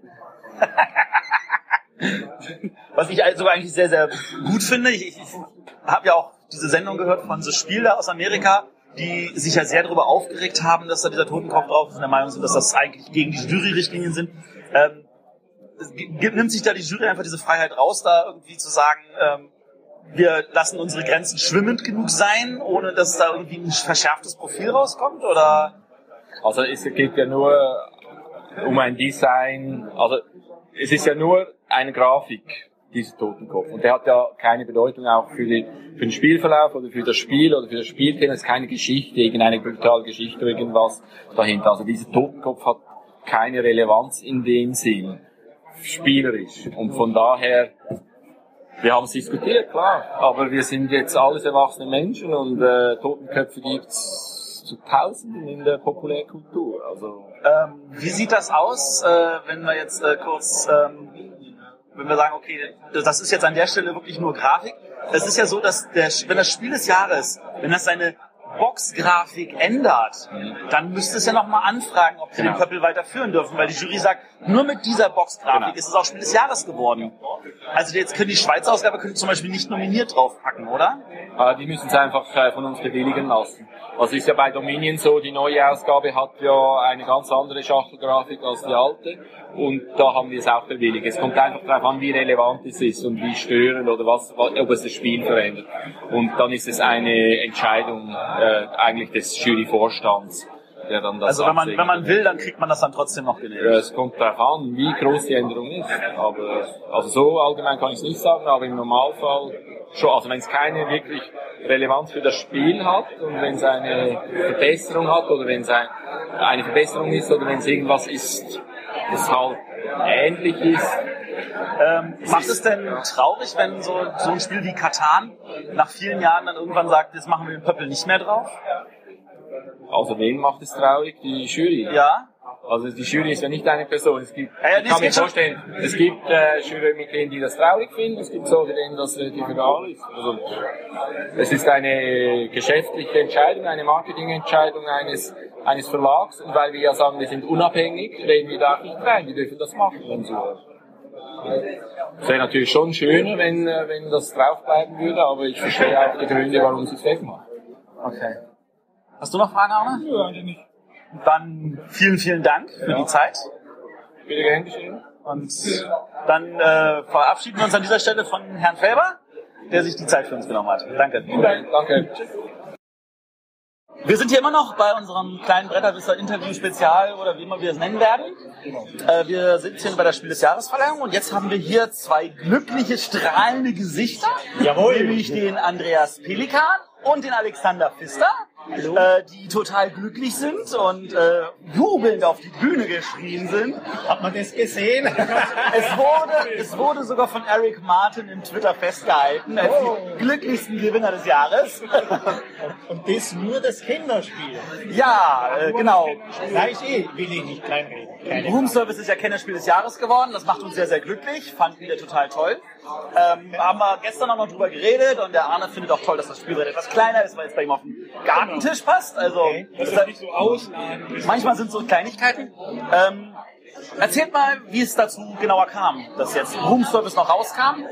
*laughs* was ich sogar eigentlich sehr, sehr gut finde. Ich, ich habe ja auch diese Sendung gehört von The Spiel da aus Amerika, die sich ja sehr darüber aufgeregt haben, dass da dieser Totenkopf drauf ist und der Meinung sind, dass das eigentlich gegen die Jury-Richtlinien sind. Ähm, nimmt sich da die Jury einfach diese Freiheit raus, da irgendwie zu sagen, ähm, wir lassen unsere Grenzen schwimmend genug sein, ohne dass da irgendwie ein verschärftes Profil rauskommt? Oder Also es geht ja nur um ein Design, also es ist ja nur eine Grafik, dieser Totenkopf. Und der hat ja keine Bedeutung auch für, die, für den Spielverlauf oder für das Spiel oder für das Spielthema. Es ist keine Geschichte, irgendeine brutale Geschichte oder irgendwas dahinter. Also dieser Totenkopf hat keine Relevanz in dem Sinn, spielerisch. Und von daher, wir haben es diskutiert, klar, aber wir sind jetzt alles erwachsene Menschen und äh, Totenköpfe gibt's zu Tausenden in der Populärkultur. Also ähm, wie sieht das aus, äh, wenn wir jetzt äh, kurz, ähm, wenn wir sagen, okay, das ist jetzt an der Stelle wirklich nur Grafik. Es ist ja so, dass der, wenn das Spiel des Jahres, wenn das seine Boxgrafik ändert, dann müsste es ja nochmal anfragen, ob sie Genau. den Pöppel weiterführen dürfen, weil die Jury sagt, nur mit dieser Boxgrafik Genau. ist es auch Spiel des Jahres geworden. Also jetzt können die Schweizer Ausgabe können zum Beispiel nicht nominiert draufpacken, oder? äh, die müssen es einfach von uns bewilligen lassen. Also ist ja bei Dominion so, die neue Ausgabe hat ja eine ganz andere Schachtelgrafik als die alte und da haben wir es auch bewilligt. Es kommt einfach darauf an, wie relevant es ist und wie störend oder was, ob es das Spiel verändert. Und dann ist es eine Entscheidung äh, eigentlich des Juryvorstands, der dann das Also wenn man, wenn man will, dann kriegt man das dann trotzdem noch genehmigt. Ja, es kommt darauf an, wie groß die Änderung ist. Aber also so allgemein kann ich es nicht sagen, aber im Normalfall schon. Also wenn es keine wirklich Relevanz für das Spiel hat und wenn es eine Verbesserung hat oder wenn es ein, eine Verbesserung ist oder wenn es irgendwas ist, das halt ähnlich ist, Ähm, macht es denn traurig, wenn so, so ein Spiel wie Katan nach vielen Jahren dann irgendwann sagt, jetzt machen wir den Pöppel nicht mehr drauf? Also wen macht es traurig? Die Jury. Ja? Also die Jury ist ja nicht eine Person. Es gibt, Ja, ja, ich kann mir vorstellen, es gibt äh, Jurymitglieder, die das traurig finden, es gibt solche, denen das relativ egal ist. Also, es ist eine geschäftliche Entscheidung, eine Marketingentscheidung eines, eines Verlags und weil wir ja sagen, wir sind unabhängig, reden wir da auch nicht rein, die dürfen das machen, wenn sie wollen. Es wäre natürlich schon schöner, wenn, äh, wenn das draufbleiben würde, aber ich verstehe auch die Gründe, warum sie es wegmachen. Okay. Hast du noch Fragen, Arne? Ja, eigentlich nicht. Dann vielen, vielen Dank für die Zeit. Bitte gern geschehen. Und dann äh, verabschieden wir uns an dieser Stelle von Herrn Felber, der sich die Zeit für uns genommen hat. Danke. Danke. Wir sind hier immer noch bei unserem kleinen Bretterwisser Interview Spezial oder wie immer wir es nennen werden. Äh, wir sind hier bei der Spiel des Jahresverleihung und jetzt haben wir hier zwei glückliche, strahlende Gesichter. Jawohl. Nämlich den Andreas Pelikan und den Alexander Pfister. Äh, die total glücklich sind und äh, jubelnd auf die Bühne geschrien sind. Hat man das gesehen? *laughs* Es wurde, es wurde sogar von Eric Martin im Twitter festgehalten als die glücklichsten Gewinner des Jahres. *laughs* Und das nur das Kinderspiel. Ja, äh, genau. Ich eh, will ich nicht kleinreden. Keine Room Service ist ja Kennerspiel des Jahres geworden. Das macht uns sehr, sehr glücklich. Fanden wir total toll. Ähm, haben wir gestern auch noch drüber geredet und der Arne findet auch toll, dass das Spielbrett etwas kleiner ist, weil es bei ihm auf den Gartentisch passt. Also Dass das nicht so ausladen. manchmal sind so Kleinigkeiten. Ähm, erzählt mal, wie es dazu genauer kam, dass jetzt Room Service noch rauskam.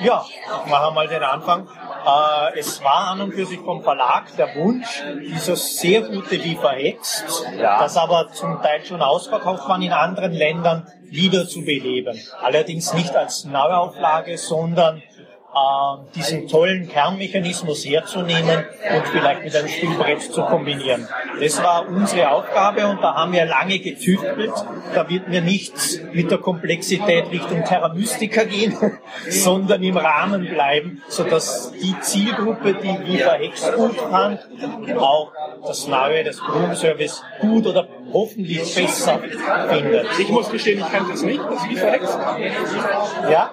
Ja, ich mache mal den Anfang. Äh, es war an und für sich vom Verlag der Wunsch, dieses sehr gute Wie verhext, Ja. das aber zum Teil schon ausverkauft war in anderen Ländern, wieder zu beleben. Allerdings nicht als Neuauflage, sondern diesen tollen Kernmechanismus herzunehmen und vielleicht mit einem Spielbrett zu kombinieren. Das war unsere Aufgabe und da haben wir lange getüftelt. Da wird mir nichts mit der Komplexität Richtung Terra Mystica gehen, *laughs* sondern im Rahmen bleiben, sodass die Zielgruppe, die Viva Hex gut fand, auch das neue, das Room Service gut oder hoffentlich besser findet. Ich muss gestehen, ich kannte es nicht, das Wie verhext. Ja?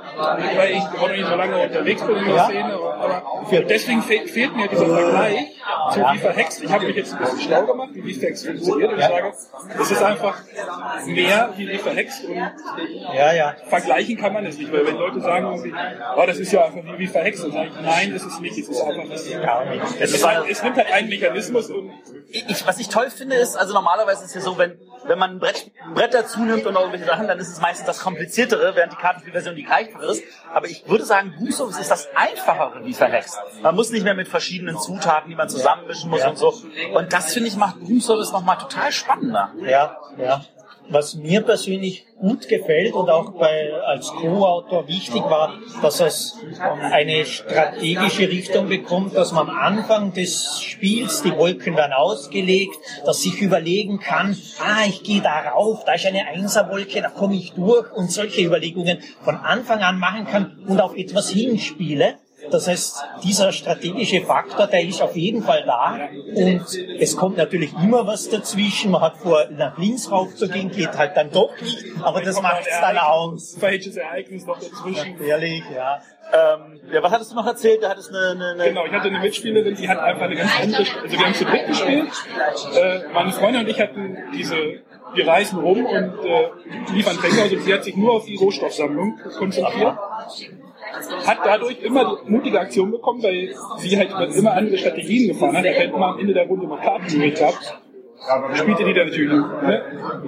weil ich auch noch nicht so lange unterwegs bin in der Ja. Szene. Aber deswegen fe fehlt mir dieser Vergleich zu wie verhext. Ich habe mich jetzt ein bisschen schlau gemacht, wie wie verhext funktioniert. Und ich sage, es ist einfach mehr wie wie verhext. Und Ja, ja. vergleichen kann man es nicht. Weil wenn Leute sagen, oh, das ist ja einfach wie verhext, dann sage ich, nein, ist es nicht. Es ist einfach, es, es, ist halt, es nimmt halt einen Mechanismus und ich, was ich toll finde, ist, also normalerweise ist es ja so, wenn, wenn man ein Brett, ein Brett dazu nimmt und irgendwelche Sachen, dann ist es meistens das Kompliziertere, während die Kartenspielversion die einfachere ist. Aber ich würde sagen, Service ist das Einfachere wie verhext. Man muss nicht mehr mit verschiedenen Zutaten, die man zusammenmischen muss und so. Und das finde ich macht Room Service nochmal total spannender. Ja, ja. Was mir persönlich gut gefällt und auch bei, als Co-Autor wichtig war, dass es eine strategische Richtung bekommt, dass man am Anfang des Spiels die Wolken dann ausgelegt, dass sich überlegen kann, ah, ich gehe da rauf, da ist eine Einserwolke, da komme ich durch und solche Überlegungen von Anfang an machen kann und auf etwas hinspiele. Das heißt, dieser strategische Faktor, der ist auf jeden Fall da. Und es kommt natürlich immer was dazwischen. Man hat vor, nach links raufzugehen, geht halt dann doch nicht. Aber das macht's ein dann aus. falsches Ereignis noch dazwischen. Ehrlich, ja. Ähm, ja, was hattest du noch erzählt? Du hattest eine, eine, eine Genau, ich hatte eine Mitspielerin, die hat einfach eine ganz andere, also wir haben zu dritt gespielt. Äh, meine Freundin und ich hatten diese, wir reisen rum und äh, liefern Tränke, also sie hat sich nur auf die Rohstoffsammlung konzentriert. Hat dadurch immer mutige Aktionen bekommen, weil sie halt immer andere Strategien gefahren hat. Er hat immer am Ende der Runde noch Karten übrig gehabt. Spielte die dann natürlich ne,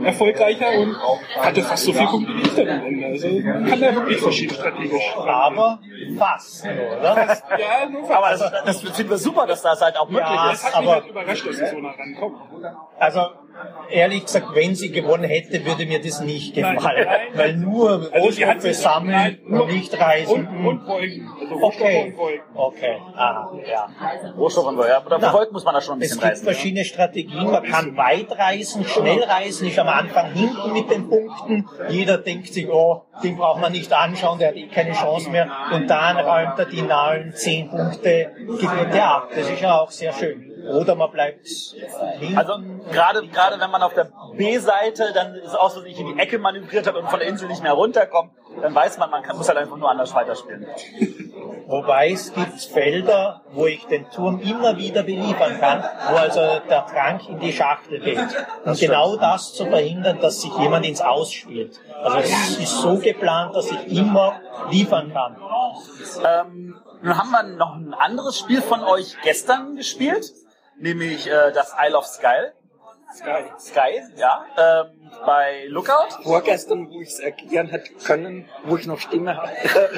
erfolgreicher und hatte fast so viel Punkte wie ich dann am Ende. Also kann da wirklich verschieden strategisch. Aber fast, oder? Ja, nur aber das, das finden wir super, dass das halt auch möglich Ja, ist. Das hat mich aber- halt überrascht, dass sie so nah rankommen. Also ehrlich gesagt, wenn sie gewonnen hätte, würde mir das nicht gefallen. Nein, nein. Weil nur Also Rohstoffe sich- sammeln nein, nur- und nicht reisen. Und, und Wolken. Also Rohstoffe okay. und Wolken. Okay. Aha, ja. Rohstoff und so, ja. Na, verfolgt muss man da schon ein Es bisschen gibt reisen. verschiedene Strategien. Man kann weit reisen, schnell reisen, ist am Anfang hinten mit den Punkten. Jeder denkt sich, oh, den braucht man nicht anschauen, der hat eh keine Chance mehr. Und dann räumt er die nahen zehn Punkte Gebiete ab. Das ist ja auch sehr schön. Oder man bleibt hinten. Also gerade gerade wenn man auf der B-Seite dann ist aus Versehen in die Ecke manövriert hat und von der Insel nicht mehr runterkommt, dann weiß man, man kann, muss halt einfach nur anders weiterspielen. Wobei es gibt Felder, wo ich den Turm immer wieder beliefern kann, wo also der Trank in die Schachtel geht. Und genau das zu verhindern, dass sich jemand ins Ausspielt. Also es ist so geplant, dass ich immer liefern kann. Ähm, nun haben wir noch ein anderes Spiel von euch gestern gespielt, nämlich äh, das Isle of Sky. Sky. Sky, ja, ähm, bei Lookout. Vorgestern, wo ich es erklären hätte können, wo ich noch Stimme hatte.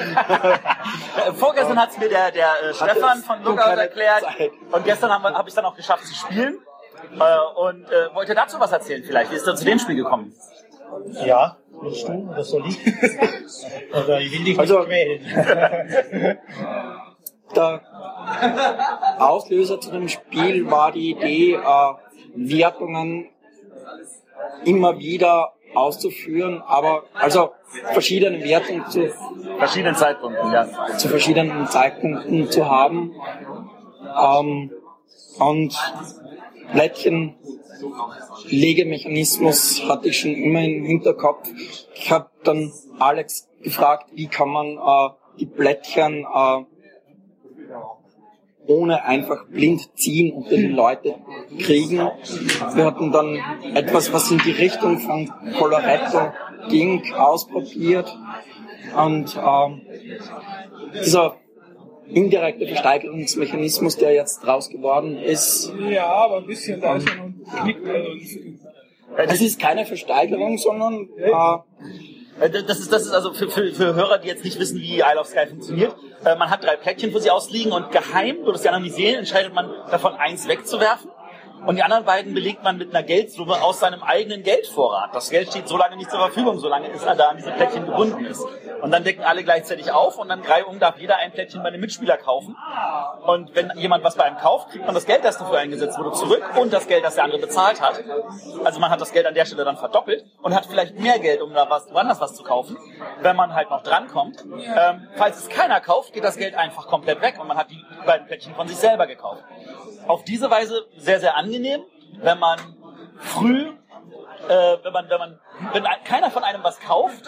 Äh, Vorgestern hat es mir der, der äh, Stefan von Lookout erklärt Zeit. und gestern habe hab ich es dann auch geschafft zu spielen. Äh, und äh, wollt ihr dazu was erzählen vielleicht? Wie ist ihr zu dem Spiel gekommen? Ja, willst du oder soll ich? *laughs* Oder ich will dich nicht Also- quälen. *laughs* Der Auslöser zu dem Spiel war die Idee, äh, Wertungen immer wieder auszuführen, aber also verschiedene Wertungen zu, Verschiedenen Zeitpunkten, ja. zu verschiedenen Zeitpunkten zu haben. Ähm, und Plättchenlegemechanismus hatte ich schon immer im Hinterkopf. Ich habe dann Alex gefragt, wie kann man äh, die Plättchen äh, ohne einfach blind ziehen und den Leute kriegen. Wir hatten dann etwas, was in die Richtung von Coloretto ging, ausprobiert. Und ähm, dieser indirekte Versteigerungsmechanismus, der jetzt draus geworden ist, Ja, aber ein bisschen, da ist ja noch ein Knick. Es ist keine Versteigerung, sondern Äh, Das ist, das ist also für, für, für Hörer, die jetzt nicht wissen, wie Isle of Sky funktioniert. Äh, Man hat drei Plättchen, wo sie ausliegen und geheim, durch das die anderen nicht sehen, entscheidet man davon, eins wegzuwerfen. Und die anderen beiden belegt man mit einer Geldsumme aus seinem eigenen Geldvorrat. Das Geld steht so lange nicht zur Verfügung, solange es da an diese Plättchen gebunden ist. Und dann decken alle gleichzeitig auf und dann reihum darf jeder ein Plättchen bei einem Mitspieler kaufen. Und wenn jemand was bei einem kauft, kriegt man das Geld, das dafür eingesetzt wurde, zurück und das Geld, das der andere bezahlt hat. Also man hat das Geld an der Stelle dann verdoppelt und hat vielleicht mehr Geld, um da was, woanders was zu kaufen, wenn man halt noch drankommt. Ähm, falls es keiner kauft, geht das Geld einfach komplett weg und man hat die beiden Plättchen von sich selber gekauft. Auf diese Weise sehr, sehr angenehm, wenn man früh äh, wenn man, wenn man, wenn ein- keiner von einem was kauft,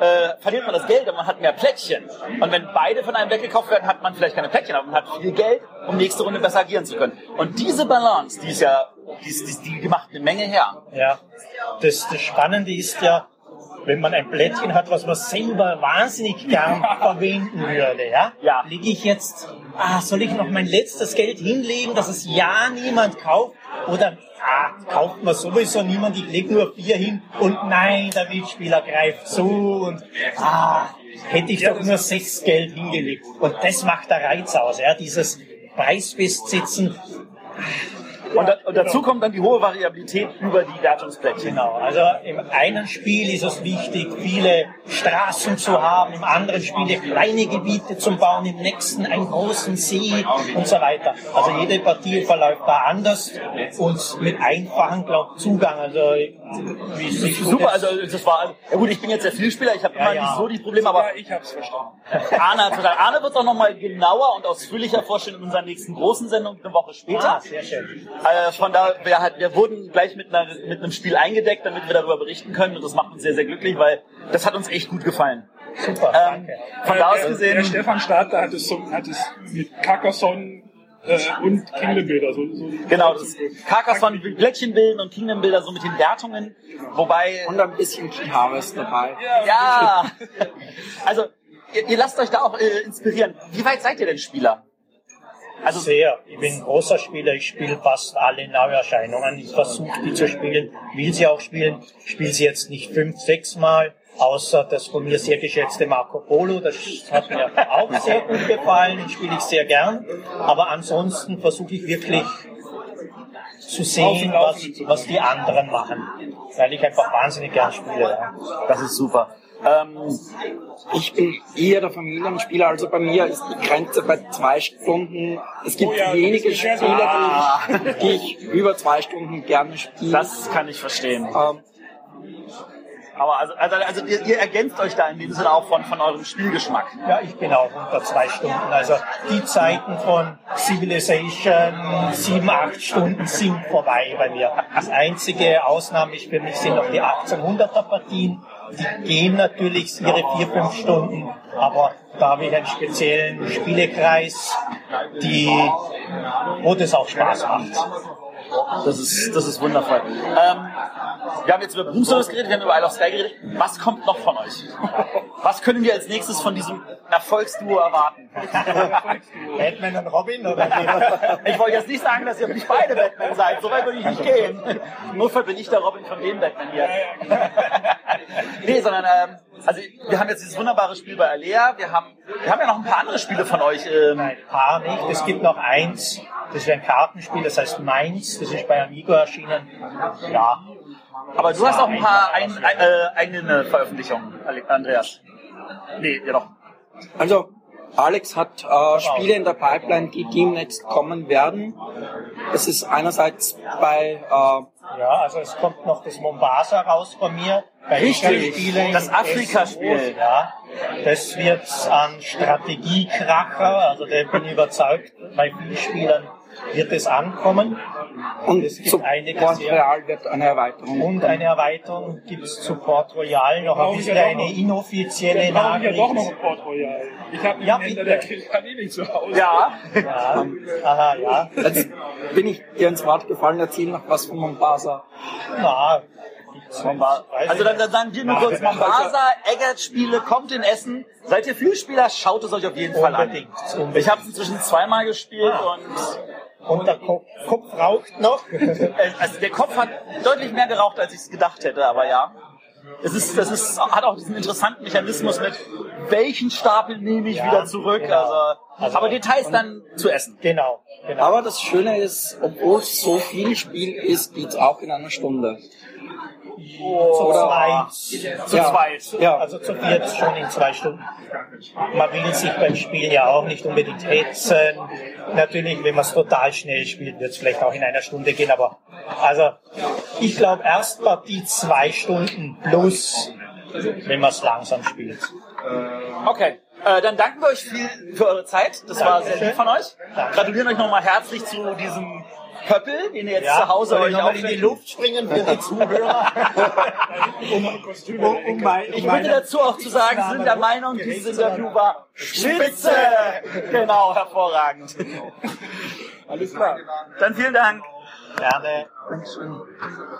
äh, verliert man das Geld, aber man hat mehr Plättchen. Und wenn beide von einem weggekauft werden, hat man vielleicht keine Plättchen, aber man hat viel Geld, um nächste Runde besser agieren zu können. Und diese Balance, die ist ja, die, die, die macht eine Menge her. Ja, das, das Spannende ist ja, wenn man ein Plättchen hat, was man selber wahnsinnig gern verwenden würde, ja? Ja. Lege ich jetzt, ah, soll ich noch mein letztes Geld hinlegen, dass es ja niemand kauft? Oder, ah, kauft man sowieso niemand, ich lege nur vier hin und nein, der Mitspieler greift zu und, ah, hätte ich doch nur sechs Geld hingelegt. Und das macht der Reiz aus, ja, dieses Preisfestsitzen, Und, da, und dazu kommt dann die hohe Variabilität über die Wertungsplättchen. Genau, also im einen Spiel ist es wichtig, viele Straßen zu haben, im anderen Spiel kleine Gebiete zu bauen, im nächsten einen großen See und so weiter. Also jede Partie verläuft da anders und mit einfachem glaub, Zugang. Also wie du Super, also das war, ja gut, ich bin jetzt der Vielspieler, ich habe Ja, immer ja. nicht so die Probleme, aber ja, ich hab's verstanden. *laughs* Arne Arne wird es auch nochmal genauer und ausführlicher vorstellen in unserer nächsten großen Sendung eine Woche später. Ah, sehr schön. Äh, von da, wir, hat, wir wurden gleich mit, einer, mit einem Spiel eingedeckt, damit wir darüber berichten können und das macht uns sehr, sehr glücklich, weil das hat uns echt gut gefallen. Super, Ähm, danke. von da aus der, der gesehen, Stefan Stadler hat es, so, hat es mit Carcassonne äh, und Kingdom Builder so, so genau, das Carcassonne will Plättchen bilden und Kingdom Bilder so mit den Wertungen, wobei, und ein bisschen Key Harvest dabei. ja, *laughs* also ihr, ihr lasst euch da auch äh, inspirieren. Wie weit seid ihr denn Spieler? Also Sehr. Ich bin ein großer Spieler. Ich spiele fast alle Neuerscheinungen. Ich versuche die zu spielen, will sie auch spielen. Ich spiele sie jetzt nicht fünf, sechs Mal, außer das von mir sehr geschätzte Marco Polo. Das hat mir auch sehr gut gefallen und spiele ich sehr gern. Aber ansonsten versuche ich wirklich zu sehen, was, was die anderen machen. Weil ich einfach wahnsinnig gern spiele. Ja. Das ist super. Ähm, Ich bin eher der Familienspieler, also bei mir ist die Grenze bei zwei Stunden. Es gibt Oh ja, wenige Spiele, so- die ich, die ich über zwei Stunden gerne spiele. das kann ich verstehen. ähm, Aber also, also, also ihr, ihr ergänzt euch da in dem Sinne auch von, von eurem Spielgeschmack. Ja, ich bin auch unter zwei Stunden. Also die Zeiten von Civilization, sieben, acht Stunden sind vorbei bei mir. Das einzige Ausnahme ist für mich sind noch die 1800er Partien. Die gehen natürlich ihre vier, fünf Stunden, aber da habe ich einen speziellen Spielekreis, die, wo das auch Spaß macht. Das ist, das ist wundervoll. Ähm, wir haben jetzt über Boomstones geredet, wir haben über Isle of Sky geredet. Was kommt noch von euch? Was können wir als nächstes von diesem Erfolgsduo erwarten? Batman und Robin oder? Ich wollte jetzt nicht sagen, dass ihr nicht beide Batman seid. So weit würde ich nicht gehen. Notfall bin ich der Robin von dem Batman hier. nee, sondern ähm, also wir haben jetzt dieses wunderbare Spiel bei Alea. Wir haben, wir haben ja noch ein paar andere Spiele von euch. Ähm, Nein, Paar nicht. Es gibt noch eins, das ist ein Kartenspiel, das heißt Mainz, das ist bei Amigo erschienen. Ja, aber du hast auch ein paar ein, ein, äh, eigene Veröffentlichungen, Andreas. Nee, ja doch. Also Alex hat äh, Spiele in der Pipeline, die demnächst kommen werden. Es ist einerseits bei äh, Ja, also es kommt noch das Mombasa raus von mir. Bei Richtig, das Afrika-Spiel. Ja, das wird an Strategiekracher, also da bin ich überzeugt, bei vielen Spielern wird es ankommen. und Es gibt zu einige Port Real wird eine Erweiterung. Und eine Erweiterung gibt es zu Port Royal noch ein bisschen eine noch. inoffizielle brauche ich ja doch noch Nachricht. ein Port Royal. Ich habe Ja, bitte. der nicht zu Hause. Ja. Ja, aha, ja. Jetzt bin ich dir ins Wort gefallen, erzähl noch was von Mombasa. Na. Weiß Also dann, dann sagen wir nur kurz, Mombasa, Eggert-Spiele, kommt in Essen. Seid ihr Vielspieler? Schaut es euch auf jeden Fall an. Ich habe es inzwischen zweimal gespielt und Und der Kopf, Kopf raucht noch. äh, also der Kopf hat deutlich mehr geraucht, als ich es gedacht hätte, aber ja. Es ist, das ist, hat auch diesen interessanten Mechanismus mit, welchen Stapel nehme ich Ja, wieder zurück. genau. Also, aber Details dann zu essen. genau, genau. Aber das Schöne ist, obwohl es so viel Spiel ist, geht's auch in einer Stunde. Zu zweit. Zu Ja. zweit. Ja, Also zu viert schon in zwei Stunden. Man will sich beim Spielen ja auch nicht unbedingt hetzen. Natürlich, wenn man es total schnell spielt, wird es vielleicht auch in einer Stunde gehen, aber also ich glaube erst Partie zwei Stunden plus, wenn man es langsam spielt. Okay. Äh, dann danken wir euch viel für eure Zeit. Das war sehr Dankeschön. lieb von euch. Danke. Gratulieren euch nochmal herzlich zu diesem Pöppel, den ihr jetzt Ja, zu Hause euch nochmal in die. Luft springen für die Zuhörer? *laughs* um, um, um mein, Ich würde dazu auch zu sagen, sind der Meinung, dieses Interview war spitze. Genau, hervorragend. *laughs* Alles klar. Dann vielen Dank. Gerne.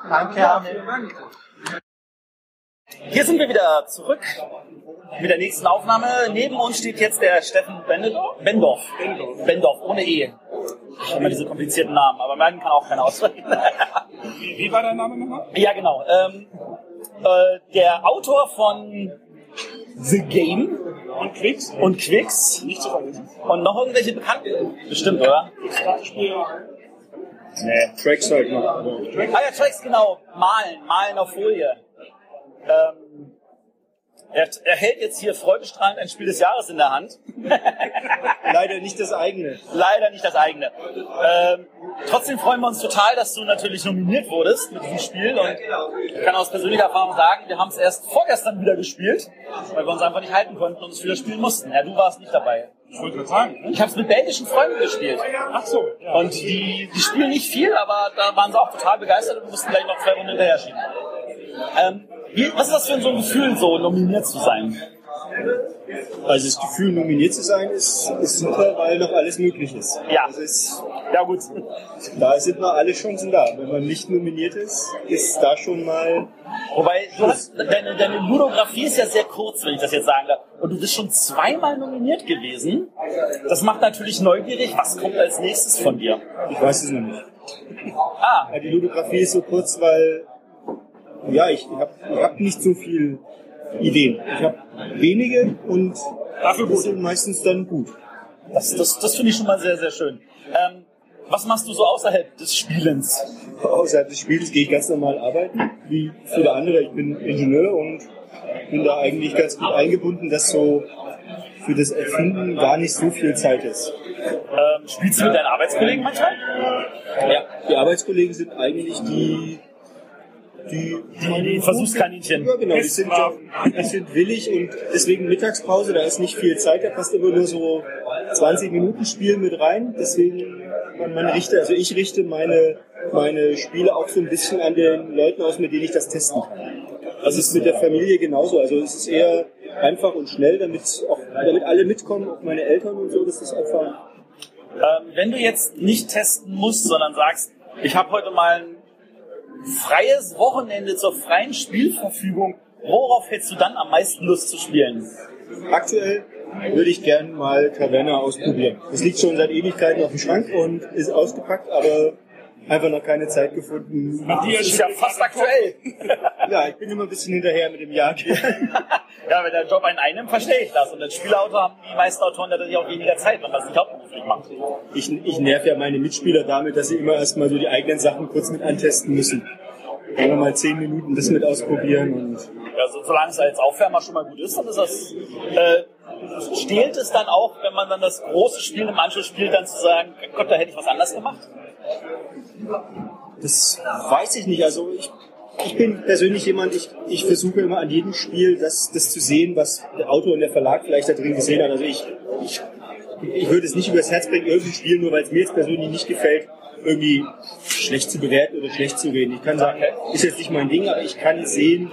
Danke, Arne. Hier sind wir wieder zurück mit der nächsten Aufnahme. Neben uns steht jetzt der Steffen Bendorf. Bendorf. Bendorf, ohne E. Ich habe immer diese komplizierten Namen, aber meinen kann auch keiner aussprechen. Wie, wie war dein Name nochmal? ja, genau. Ähm, äh, der Autor von The Game Und Quicks? und Quicks Nicht zu vergessen. und noch irgendwelche Bekannten. Bestimmt, oder? Nee. Tracks halt noch. Ah ja, Tracks, genau. Malen, malen auf Folie. Ähm, er, er hält jetzt hier freudestrahlend ein Spiel des Jahres in der Hand. *laughs* Leider nicht das eigene. Leider nicht das eigene. Ähm, trotzdem freuen wir uns total, dass du natürlich nominiert wurdest mit diesem Spiel. Und ich kann aus persönlicher Erfahrung sagen, wir haben es erst vorgestern wieder gespielt, weil wir uns einfach nicht halten konnten und es wieder spielen mussten. Ja, du warst nicht dabei. Ich wollte gerade sagen. ne? Ich habe es mit belgischen Freunden gespielt. Ach so. Ja. Und die, die spielen nicht viel, aber da waren sie auch total begeistert und mussten gleich noch zwei Runden hinterher schieben. Ähm, wie, was ist das für ein so ein Gefühl, so nominiert zu sein? Also das Gefühl, nominiert zu sein, ist, ist super, weil noch alles möglich ist. Ja. Das ist, Ja gut. da sind noch alle Chancen da. Wenn man nicht nominiert ist, ist da schon mal Wobei, du hast, deine, deine Ludografie ist ja sehr kurz, wenn ich das jetzt sagen darf. Und du bist schon zweimal nominiert gewesen. Das macht natürlich neugierig. Was kommt als nächstes von dir? Ich weiß es noch nicht. Ah, Ja, die Ludografie ist so kurz, weil ja, ich habe ich hab nicht so viel Ideen. Ich habe wenige und dafür sind meistens dann gut. das, das, das finde ich schon mal sehr, sehr schön. Ähm, Was machst du so außerhalb des Spielens? Außerhalb des Spiels gehe ich ganz normal arbeiten, wie viele andere. Ich bin Ingenieur und bin da eigentlich ganz gut eingebunden, dass so für das Erfinden gar nicht so viel Zeit ist. Ähm, spielst du mit deinen Arbeitskollegen manchmal? Ja, die Arbeitskollegen sind eigentlich die, die, Die Versuchskaninchen. Ja, genau, die sind, ja, die sind willig und deswegen Mittagspause, da ist nicht viel Zeit, da passt immer nur so 20 Minuten Spiel mit rein. Deswegen, man, man richte, also ich richte meine, meine Spiele auch so ein bisschen an den Leuten aus, mit denen ich das testen kann. Das ist mit der Familie genauso. Also es ist eher einfach und schnell, damit auch, damit alle mitkommen, auch meine Eltern und so, das ist einfach Ähm, wenn du jetzt nicht testen musst, sondern sagst, ich habe heute mal ein freies Wochenende zur freien Spielverfügung, worauf hättest du dann am meisten Lust zu spielen? Aktuell würde ich gern mal Caverna ausprobieren. Das liegt schon seit Ewigkeiten auf dem Schrank und ist ausgepackt, aber einfach noch keine Zeit gefunden. Das ist ja fast aktuell. *laughs* Ja, ich bin immer ein bisschen hinterher mit dem Jagen. *laughs* Ja, wenn der Job einen einnimmt, verstehe ich das. Und als Spielautor haben die meisten Autoren natürlich auch weniger Zeit, wenn man es nicht hauptberuflich macht. Ich, ich nerv ja meine Mitspieler damit, dass sie immer erstmal so die eigenen Sachen kurz mit antesten müssen. Sagen wir mal zehn Minuten das mit ausprobieren und Ja, so, solange es als Aufwärmer schon mal gut ist, dann ist das, äh, stehlt es dann auch, wenn man dann das große Spiel im Anschluss spielt, dann zu sagen, Gott, da hätte ich was anders gemacht? Das weiß ich nicht. Also ich, ich bin persönlich jemand, ich, ich versuche immer an jedem Spiel das, das zu sehen, was der Autor und der Verlag vielleicht da drin gesehen hat. Also ich, ich, ich würde es nicht übers Herz bringen, irgendein Spiel, nur weil es mir jetzt persönlich nicht gefällt, irgendwie schlecht zu bewerten oder schlecht zu reden. Ich kann sagen, ist jetzt nicht mein Ding, aber ich kann sehen,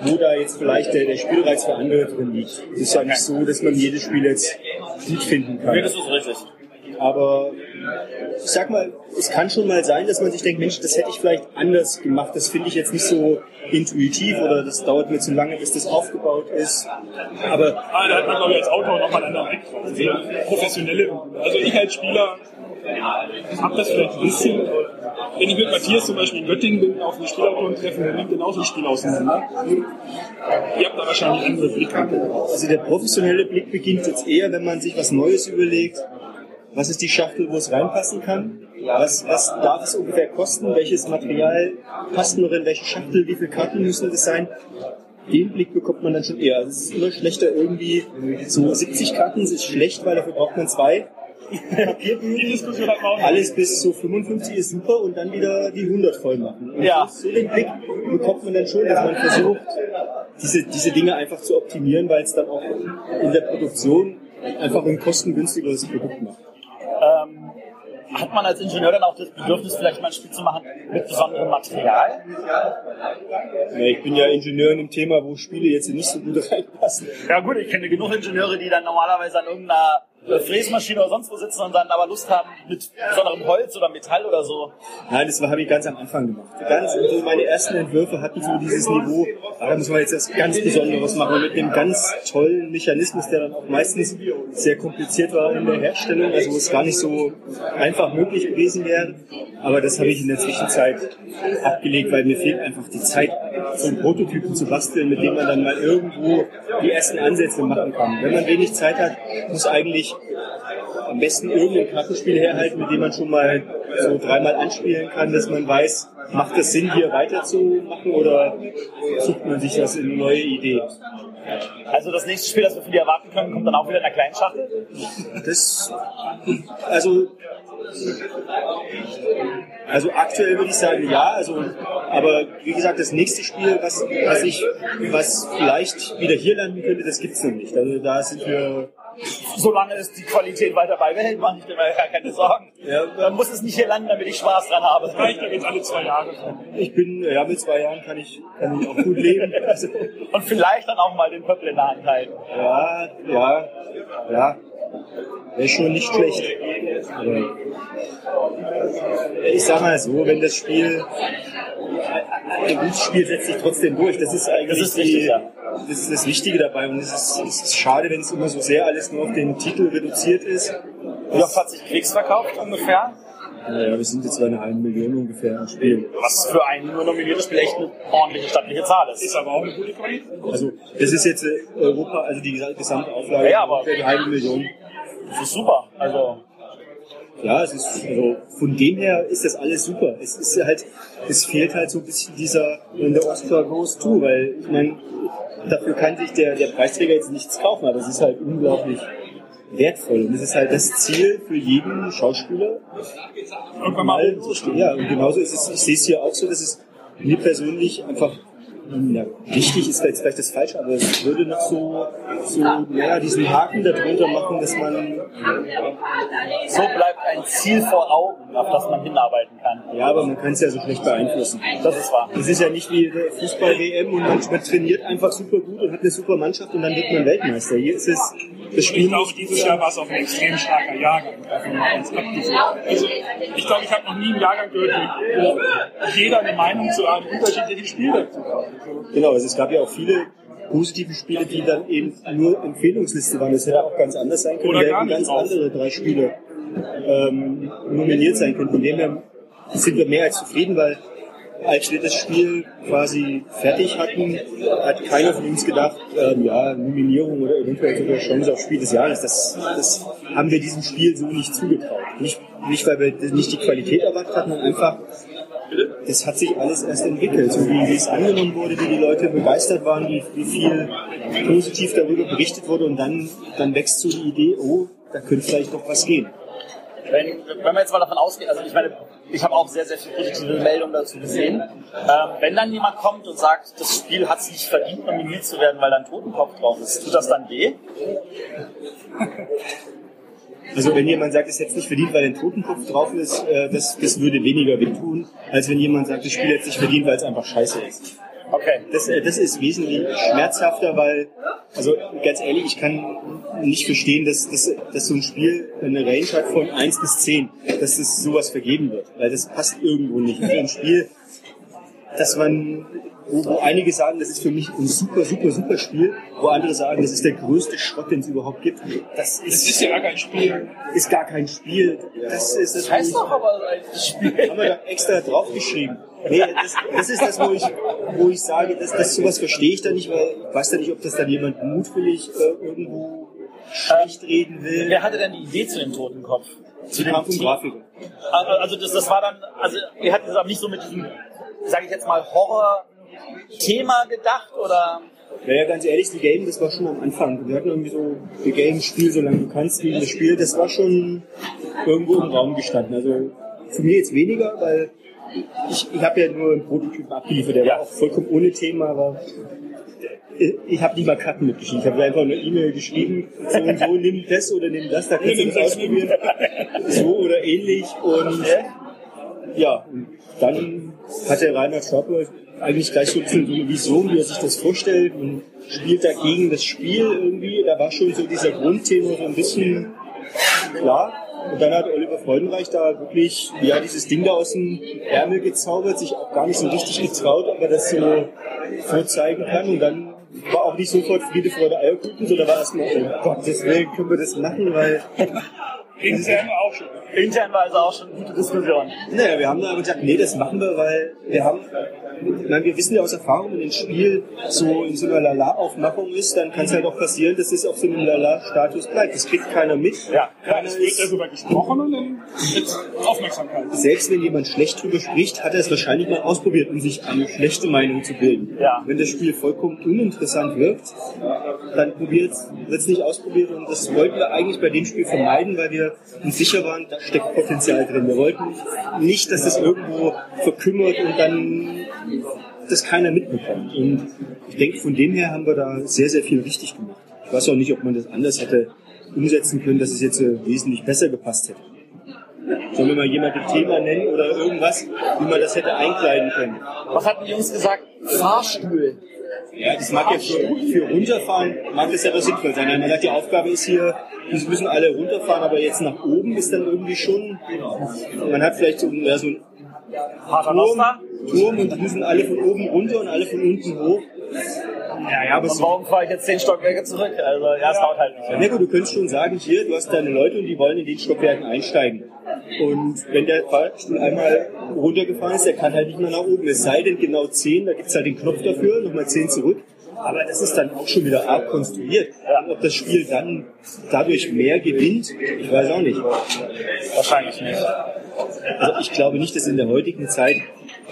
wo da jetzt vielleicht der, der Spielreiz für andere drin liegt. Es ist ja nicht so, dass man jedes Spiel jetzt gut finden kann. Nee, das ist richtig. Aber ich sag mal, es kann schon mal sein, dass man sich denkt, Mensch, das hätte ich vielleicht anders gemacht. Das finde ich jetzt nicht so intuitiv oder das dauert mir zu lange, bis das aufgebaut ist. Aber Ah, da hat man, glaube ich, als Autor nochmal einen anderen Blick drauf. Also professionelle. Also ich als Spieler habe das vielleicht ein bisschen. Wenn ich mit Matthias zum Beispiel in Göttingen bin, auf einem Spielautorentreffen, dann nimmt genauso ein Spiel auseinander. Ihr habt da wahrscheinlich andere Blicke. also der professionelle Blick beginnt jetzt eher, wenn man sich was Neues überlegt. Was ist die Schachtel, wo es reinpassen kann? Was, was darf es ungefähr kosten? Welches Material passt noch in welche Schachtel? Wie viele Karten müssen das sein? Den Blick bekommt man dann schon eher. Also es ist immer schlechter irgendwie, so 70 Karten ist schlecht, weil dafür braucht man zwei. Auch. *laughs* Alles bis zu 55 ist super und dann wieder die 100 voll machen. Und Ja. so den Blick bekommt man dann schon, dass man versucht, diese, diese Dinge einfach zu optimieren, weil es dann auch in der Produktion einfach ein kostengünstigeres Produkt macht. Ähm, hat man als Ingenieur dann auch das Bedürfnis, vielleicht mal ein Spiel zu machen mit besonderem Material? Ja, ich bin ja Ingenieur in einem Thema, wo Spiele jetzt nicht so gut *laughs* reinpassen. Ja gut, ich kenne genug Ingenieure, die dann normalerweise an irgendeiner äh, Fräsmaschine oder sonst wo sitzen und dann aber Lust haben mit besonderem Holz oder Metall oder so. Nein, das habe ich ganz am Anfang gemacht. Ganz, so meine ersten Entwürfe hatten so dieses Niveau, da muss man jetzt was ganz Besonderes machen mit einem ganz tollen Mechanismus, der dann auch meistens sehr kompliziert war in der Herstellung, also wo es gar nicht so einfach möglich gewesen wäre. Aber das habe ich in der Zwischenzeit abgelegt, weil mir fehlt einfach die Zeit, so einen Prototypen zu basteln, mit dem man dann mal irgendwo die ersten Ansätze machen kann. Wenn man wenig Zeit hat, muss eigentlich am besten irgendein Kartenspiel herhalten, mit dem man schon mal so dreimal anspielen kann, dass man weiß, macht es Sinn, hier weiterzumachen oder sucht man sich das in eine neue Idee. Also das nächste Spiel, das wir von dir erwarten können, kommt dann auch wieder in einer kleinen Schachtel. Das, also, also aktuell würde ich sagen ja, also, aber wie gesagt, das nächste Spiel, was, was ich, was vielleicht wieder hier landen könnte, das gibt's noch nicht. Also da sind wir, Solange es die Qualität weiter beibehält, mache ich mir gar keine Sorgen. Ja. Dann muss es nicht hier landen, damit ich Spaß dran habe. Reicht ja jetzt alle zwei Jahre. ich bin, ja, mit zwei Jahren kann ich, kann ich auch gut leben. Also, *laughs* Und vielleicht dann auch mal den Pöppel in der Hand halten. Ja, ja, ja. Wäre schon nicht schlecht. Aber ich sag mal so, wenn das Spiel, ein gutes Spiel setzt sich trotzdem durch. Das ist eigentlich Das ist richtig, die, ja. das, ist das Wichtige dabei. Und es ist, es ist schade, wenn es immer so sehr alles nur auf den Titel reduziert ist. Wie oft hat sich Klicks verkauft ungefähr? Naja, wir sind jetzt bei einer halben Million ungefähr im Spiel. Was für ein nur nominiertes Spiel echt eine ordentliche stattliche Zahl ist. Ist aber auch eine gute Qualität. Also, das ist jetzt äh, Europa, also die gesamte Auflage, Ja, aber- für die halbe Million. Das ist super. Also, ja, es ist, also von dem her ist das alles super. Es ist halt, es fehlt halt so ein bisschen dieser, wenn der Oscar goes to, weil ich meine, dafür kann sich der, der Preisträger jetzt nichts kaufen, aber es ist halt unglaublich wertvoll. Und es ist halt das Ziel für jeden Schauspieler. Irgendwann mal Mal, ja, und genauso ist es, ich sehe es hier auch so, dass es mir persönlich einfach ja, wichtig ist jetzt vielleicht das Falsche, aber es würde noch so, so naja, diesen Haken darunter machen, dass man So bleibt ein Ziel vor Augen, auf das man hinarbeiten kann. Ja, aber man kann es ja so schlecht beeinflussen. Das ist wahr. Es ist ja nicht wie Fußball-WM und man, man trainiert einfach super gut und hat eine super Mannschaft und dann wird man Weltmeister. Hier ist es, das Spiel Ich glaube, dieses Jahr war es auch ein extrem starker Jahrgang. Also, ich glaube, ich habe noch nie einen Jahrgang gehört, wo jeder eine Meinung zu einem unterschiedlichen Spiel dazu hat. Genau, also es gab ja auch viele positive Spiele, die dann eben nur Empfehlungsliste waren. Das hätte auch ganz anders sein können. Oder Da hätten ganz drauf. andere drei Spiele ähm, nominiert sein können. Von dem her sind wir mehr als zufrieden, weil als wir das Spiel quasi fertig hatten, hat keiner von uns gedacht, ähm, ja, Nominierung oder eventuell sogar Chance auf Spiel des Jahres. Das, das haben wir diesem Spiel so nicht zugetraut. Nicht, nicht weil wir nicht die Qualität erwartet hatten, sondern einfach, das hat sich alles erst entwickelt. So wie, wie es angenommen wurde, wie die Leute begeistert waren, wie, wie viel positiv darüber berichtet wurde und dann, dann wächst so die Idee, oh, da könnte vielleicht doch was gehen. Wenn, wenn man jetzt mal davon ausgeht, also ich meine, ich habe auch sehr, sehr viele positive Meldungen dazu gesehen. Ähm, wenn dann jemand kommt und sagt, das Spiel hat es nicht verdient, nominiert zu werden, weil da ein Totenkopf drauf ist, tut das dann weh? Also wenn jemand sagt, es es nicht verdient, weil ein Totenkopf drauf ist, äh, das, das würde weniger wehtun, als wenn jemand sagt, das Spiel es nicht verdient, weil es einfach scheiße ist. Okay. Das, äh, das ist wesentlich schmerzhafter, weil, also ganz ehrlich, ich kann nicht verstehen, dass, dass, dass so ein Spiel eine Range hat von 1 bis 10, dass es sowas vergeben wird, weil das passt irgendwo nicht. So ein Spiel, dass man, wo, wo einige sagen, das ist für mich ein super, super, super Spiel, wo andere sagen, das ist der größte Schrott, den es überhaupt gibt. Das ist, ist ja gar kein Spiel. ist gar kein Spiel. Das ist das, Das heißt doch aber das Spiel. haben wir da extra draufgeschrieben. Nee, das, das ist das, wo ich, wo ich sage, das, das sowas verstehe ich da nicht, weil ich weiß da nicht, ob das dann jemand mutwillig äh, irgendwo schlecht reden will. Wer hatte denn die Idee zu dem Totenkopf? Kam vom Grafiker. Also das, das war dann, also ihr hattet das aber nicht so mit diesem, sage ich jetzt mal, Horror-Thema gedacht oder? Naja, ganz ehrlich, die Game, das war schon am Anfang. Wir hatten irgendwie so, die Game, Spiel, solange du kannst, gegen das Spiel, das war schon irgendwo im Raum gestanden. Also für mich jetzt weniger, weil ich, ich habe ja nur einen Prototypen abgeliefert, der war auch vollkommen ohne Thema, aber ich habe nicht mal Karten mitgeschrieben. Ich habe einfach eine E-Mail geschrieben, so und so, nimm das oder nimm das, da kannst du das ausprobieren. So oder ähnlich. Und ja, und dann hat der Rainer Schauper eigentlich gleich so eine Vision, wie er sich das vorstellt und spielt dagegen das Spiel irgendwie. Da war schon so dieser Grundtenor so ein bisschen klar. Und dann hat Oliver Freudenreich da wirklich, ja, dieses Ding da aus dem Ärmel gezaubert, sich auch gar nicht so richtig getraut, aber das so vorzeigen kann. Und dann war auch nicht sofort Friede, Freude, Eierkuchen, sondern war erstmal, oh Gottes Willen, können wir das machen, weil *laughs* Intern auch schon. Intern war also auch schon eine gute Diskussion. Naja, wir haben da aber gesagt, nee, das machen wir, weil wir haben, meine, wir wissen ja aus Erfahrung, wenn ein Spiel so in so einer Lala-Aufmachung ist, dann kann es halt auch passieren, dass es auf so einem Lala-Status bleibt. Das kriegt keiner mit. Ja, keiner Es wird ist, darüber gesprochen und dann wird Aufmerksamkeit. selbst wenn jemand schlecht drüber spricht, hat er es wahrscheinlich mal ausprobiert, um sich eine schlechte Meinung zu bilden. Ja. Wenn das Spiel vollkommen uninteressant wirkt, dann probiert wird es nicht ausprobiert und das wollten wir eigentlich bei dem Spiel vermeiden, weil wir uns sicher waren, da steckt Potenzial drin. Wir wollten nicht, dass es irgendwo verkümmert und dann das keiner mitbekommt. Und ich denke, von dem her haben wir da sehr, sehr viel richtig gemacht. Ich weiß auch nicht, ob man das anders hätte umsetzen können, dass es jetzt äh, wesentlich besser gepasst hätte. Sollen wir mal jemand ein Thema nennen oder irgendwas, wie man das hätte einkleiden können? Was hatten die Jungs gesagt? Fahrstuhl. Ja, das mag ja für, runterfahren, mag das ja doch sinnvoll sein. Man sagt, die Aufgabe ist hier, es müssen alle runterfahren, aber jetzt nach oben ist dann irgendwie schon, man hat vielleicht so, ja, so einen Turm. Turm und die müssen alle von oben runter und alle von unten hoch. Ja, ja, aber Und warum fahre ich jetzt zehn Stockwerke zurück? Also ja, es dauert halt nicht. Ja, Mirko, du könntest schon sagen, hier, du hast deine Leute und die wollen in den Stockwerken einsteigen. Und wenn der Fahrstuhl einmal runtergefahren ist, der kann halt nicht mehr nach oben. Es sei denn genau 10, da gibt's halt den Knopf dafür, nochmal 10 zurück. Aber das ist dann auch schon wieder arg konstruiert. Und ob das Spiel dann dadurch mehr gewinnt, ich weiß auch nicht. Wahrscheinlich nicht. Also ich glaube nicht, dass in der heutigen Zeit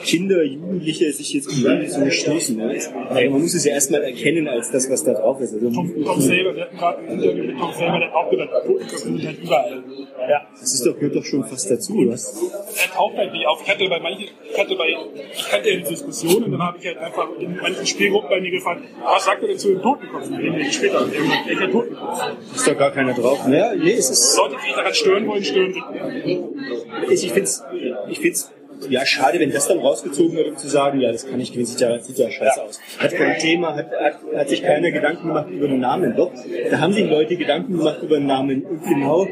Kinder, Jugendliche sich jetzt unbedingt so stoßen. Ne? Also man muss es ja erstmal erkennen als das, was da drauf ist. Also, Tom, Tom Saber, wir hatten gerade ein Interview mit Tom Saber, der hat auch gesagt, Totenköpfe sind halt überall. ja, das ist doch, gehört doch schon fast dazu, was? Er taucht halt nicht auf. Ich hatte bei manchen, ich hatte bei, ich kannte ja die Diskussion und dann habe ich halt einfach in manchen Spielgruppen bei mir gefragt, was sagt er denn zu den Totenköpfen? Den. Irgendwann, Welcher Totenkopf? Ist doch gar keiner drauf. Naja, nee, es ist, Leute, die sich daran stören wollen, stören sich. ich ich find's, ja, schade, wenn das dann rausgezogen wird, um zu sagen, ja, das kann ich gewinnen, sieht ja, sieht ja scheiße aus. Hat kein Thema, hat, hat, hat sich keiner Gedanken gemacht über den Namen. Doch, da haben sich Leute Gedanken gemacht über den Namen. Und genau,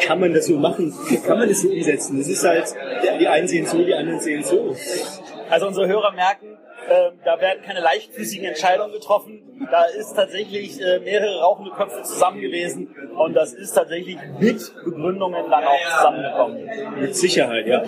kann man das so machen? Kann man das so umsetzen? Das ist halt, die einen sehen so, die anderen sehen so. Also unsere Hörer merken, ähm, da werden keine leichtfüßigen Entscheidungen getroffen. Da ist tatsächlich äh, mehrere rauchende Köpfe zusammen gewesen und das ist tatsächlich mit Begründungen dann auch zusammengekommen. Mit Sicherheit, ja.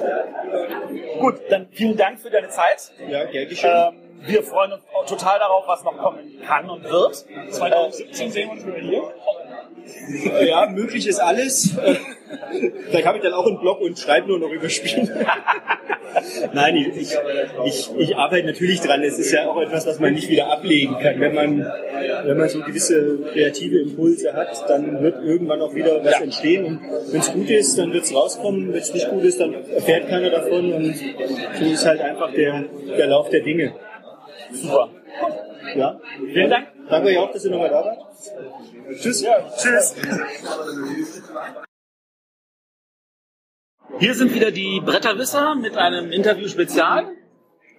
Gut, dann vielen Dank für deine Zeit. Ja, gern geschehen. Ähm, wir freuen uns auch total darauf, was noch kommen kann und wird. 2017 sehen wir uns wieder hier. Ja, möglich ist alles. Äh, *laughs* Vielleicht habe ich dann auch einen Blog und schreibe nur noch über Spiele. *laughs* Nein, ich, ich, ich, arbeite natürlich dran. Es ist ja auch etwas, was man nicht wieder ablegen kann. Wenn man, wenn man so gewisse kreative Impulse hat, dann wird irgendwann auch wieder was entstehen. Und wenn es gut ist, dann wird es rauskommen. Wenn es nicht gut ist, dann erfährt keiner davon. Und so ist halt einfach der, der Lauf der Dinge. Super. Ja. Vielen Dank. Danke euch auch, dass ihr nochmal da wart. Tschüss. Tschüss. Hier sind wieder die Bretterwisser mit einem Interview-Spezial.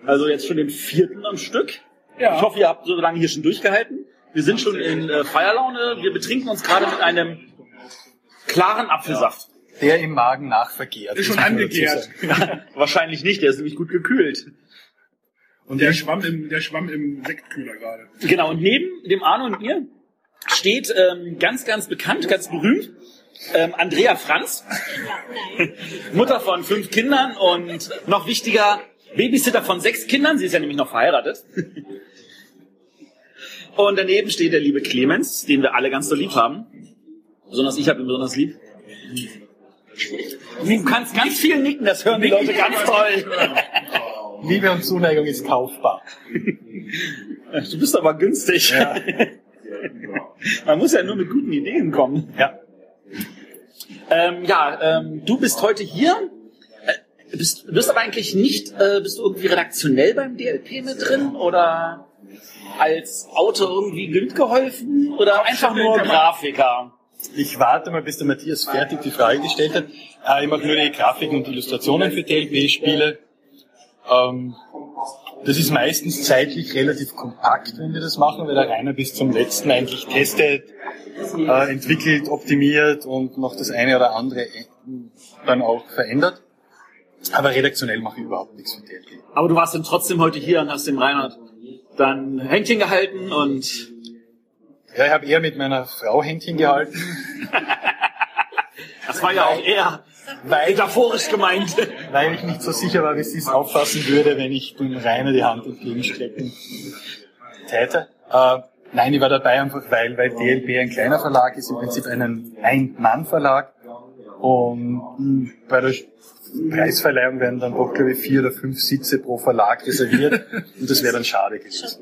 Also jetzt schon den vierten am Stück. Ja. Ich hoffe, ihr habt so lange hier schon durchgehalten. Wir sind schon in äh, Feierlaune. Wir betrinken uns gerade mit einem klaren Apfelsaft. Der im Magen nachvergehrt. Ist schon angegärt. sagen. *laughs* Wahrscheinlich nicht, der ist nämlich gut gekühlt. Und der schwamm im, der schwamm im Sektkühler gerade. Genau, und neben dem Arno und mir steht ähm, ganz, ganz bekannt, ganz berühmt, ähm, Andrea Franz, *laughs* Mutter von fünf Kindern und noch wichtiger, Babysitter von sechs Kindern. Sie ist ja nämlich noch verheiratet. Und daneben steht der liebe Clemens, den wir alle ganz so lieb haben. Besonders ich habe ihn besonders lieb. Du kannst ganz viel nicken, das hören die Leute ganz toll. Liebe und Zuneigung ist kaufbar. *laughs* Du bist aber günstig. Ja. *laughs* Man muss ja nur mit guten Ideen kommen. Ja. Ähm, ja, ähm, du bist heute hier. Äh, bist, bist aber eigentlich nicht, äh, bist du irgendwie redaktionell beim DLP mit drin oder als Autor irgendwie mitgeholfen oder einfach nur Grafiker? Ich warte mal, bis der Matthias fertig die Frage gestellt hat. Äh, ich mache nur die Grafiken und Illustrationen für DLP-Spiele. Ähm, das ist meistens zeitlich relativ kompakt, wenn wir das machen, weil der Rainer bis zum letzten eigentlich testet, äh, entwickelt, optimiert und noch das eine oder andere äh, dann auch verändert. Aber redaktionell mache ich überhaupt nichts für DLP. Aber du warst dann trotzdem heute hier und hast dem Reinhard dann Händchen gehalten und Ja, ich habe eher mit meiner Frau Händchen gehalten. *laughs* das war ja auch eher metaphorisch gemeint. *laughs* weil ich nicht so sicher war, wie sie es auffassen würde, wenn ich dem Rainer die Hand entgegenstrecken täte. Äh, nein, ich war dabei einfach, weil, weil DLP ein kleiner Verlag ist, im Prinzip ein Ein-Mann-Verlag. Und bei der Preisverleihung werden dann doch, glaube ich, vier oder fünf Sitze pro Verlag reserviert. *laughs* Und das wäre dann schade gewesen.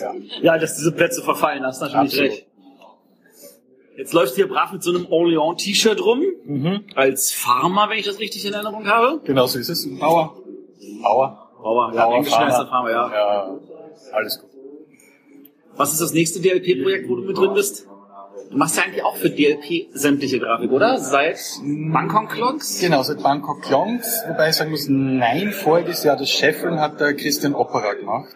Ja. Ja, dass diese Plätze verfallen, hast natürlich Absolut. recht. Jetzt läufst du hier brav mit so einem Orléans-T-Shirt rum, Mhm. als Farmer, wenn ich das richtig in Erinnerung habe. Genau so ist es. Bauer. Bauer. Bauer, ja, Bauer, der Farmer, ja. Ja, alles gut. Was ist das nächste DLP-Projekt, wo du mit drin bist? Du machst ja eigentlich auch für DLP sämtliche Grafik, oder? Seit Bangkok Clocks? Genau, seit Bangkok Klongs, wobei ich sagen muss, nein, voriges Jahr das Scheffeln hat der Christian Opera gemacht.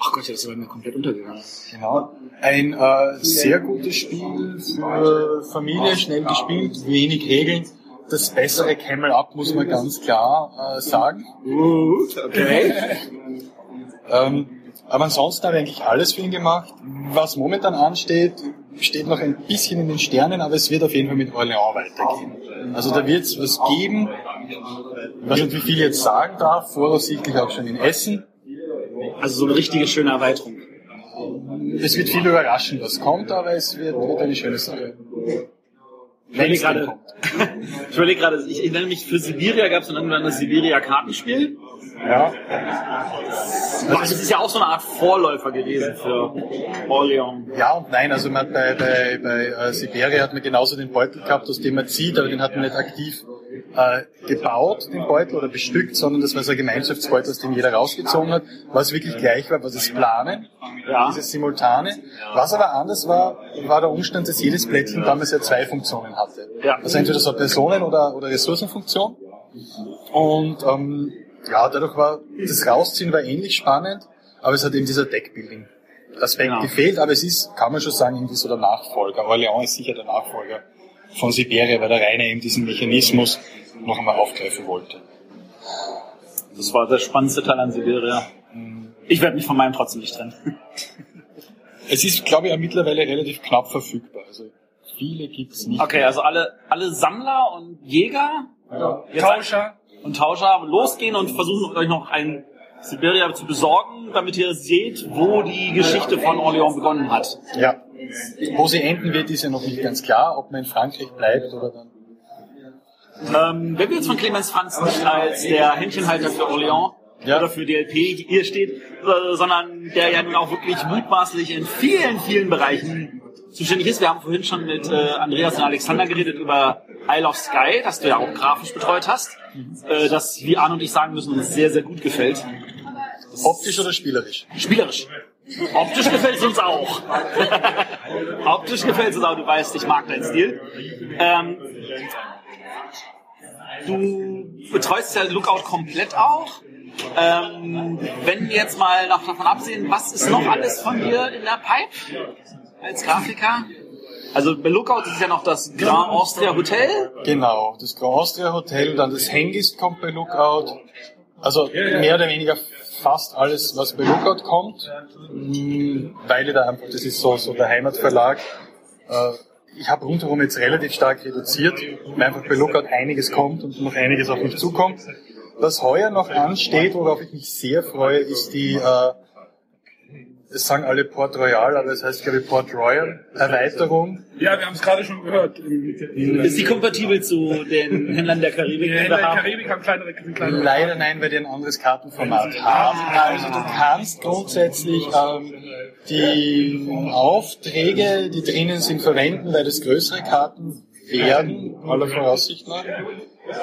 Ach Gott, ja, das ist bei mir komplett untergegangen. Genau. Ein äh, sehr gutes Spiel für Familie, schnell gespielt, wenig Regeln. Das bessere Camel Up muss man ganz klar äh, sagen. Gut, okay. *laughs* Ähm, aber ansonsten habe ich eigentlich alles für ihn gemacht. Was momentan ansteht, steht noch ein bisschen in den Sternen, aber es wird auf jeden Fall mit Orléans weitergehen. Also da wird es was geben. Ich weiß nicht, wie viel ich jetzt sagen darf, voraussichtlich auch schon in Essen. Also so eine richtige schöne Erweiterung. es wird viel überraschend, was kommt, aber es wird, wird eine schöne Sache. Ich überlege gerade, *laughs* ich überlege gerade, ich erinnere mich, für Sibiria gab es dann irgendwann das Sibiria-Kartenspiel. Ja. Das ist ja auch so eine Art Vorläufer gewesen für Orleans. Ja und nein, also man, bei, bei, bei äh, Siberia hat man genauso den Beutel gehabt, aus dem man zieht, aber den hat man nicht aktiv äh, gebaut, den Beutel, oder bestückt, sondern das war so ein Gemeinschaftsbeutel, aus dem jeder rausgezogen hat. Was wirklich gleich war, was das Planen, Ja. dieses Simultane. Was aber anders war, war der Umstand, dass jedes Plättchen damals ja zwei Funktionen hatte. Ja. Also entweder so eine Personen- oder, oder Ressourcenfunktion. Und ähm, ja, dadurch war das Rausziehen war ähnlich spannend, aber es hat eben dieser Deckbuilding-Aspekt Genau. gefehlt, aber es ist, kann man schon sagen, irgendwie so der Nachfolger. Orléans ist sicher der Nachfolger von Siberia, weil der Rainer eben diesen Mechanismus noch einmal aufgreifen wollte. Das war der spannendste Teil an Siberia. Ich werde mich von meinem trotzdem nicht trennen. *laughs* Es ist, glaube ich, auch mittlerweile relativ knapp verfügbar. Also viele gibt's nicht. Okay, also alle, alle Sammler und Jäger jetzt Tauscher. Und Tauscher losgehen und versuchen euch noch ein Siberia zu besorgen, damit ihr seht, wo die Geschichte von Orléans begonnen hat. Ja. Wo sie enden wird, ist ja noch nicht ganz klar, ob man in Frankreich bleibt oder dann. Ähm, wenn wir jetzt von Clemens Franz nicht als der Händchenhalter für Orléans Ja. oder für DLP hier steht, äh, sondern der ja nun auch wirklich mutmaßlich in vielen, vielen Bereichen zuständig ist. Wir haben vorhin schon mit äh, Andreas und Alexander geredet über Isle of Sky, das du ja auch grafisch betreut hast, äh, das, wie Arne und ich sagen müssen, uns sehr, sehr gut gefällt. Optisch oder spielerisch? Spielerisch. Optisch gefällt es uns auch. *laughs* Optisch gefällt es uns auch, du weißt, ich mag deinen Stil. Ähm, du betreust ja Lookout komplett auch. Ähm, wenn wir jetzt mal noch davon absehen, was ist noch alles von dir in der Pipe als Grafiker? Also bei Lookout ist es ja noch das Grand Austria Hotel. Genau, das Grand Austria Hotel, dann das Hengist kommt bei Lookout. Also mehr oder weniger fast alles, was bei Lookout kommt, Mm, weil da einfach, das ist so, so der Heimatverlag. Äh, Ich habe rundherum jetzt relativ stark reduziert, weil einfach bei Lookout einiges kommt und noch einiges auf mich zukommt. Was heuer noch ansteht, worauf ich mich sehr freue, ist die, äh, es sagen alle Port Royal, aber es heißt glaube ich Port Royal Erweiterung. Ja, wir haben es gerade schon gehört. Ist die kompatibel zu den Händlern der Karibik? Die Händler der haben? Karibik haben kleinere, sind kleinere. Leider nein, weil die ein anderes Kartenformat haben. Also du kannst grundsätzlich ähm, die Aufträge, die drinnen sind, verwenden, weil das größere Karten werden, aller Voraussicht nach.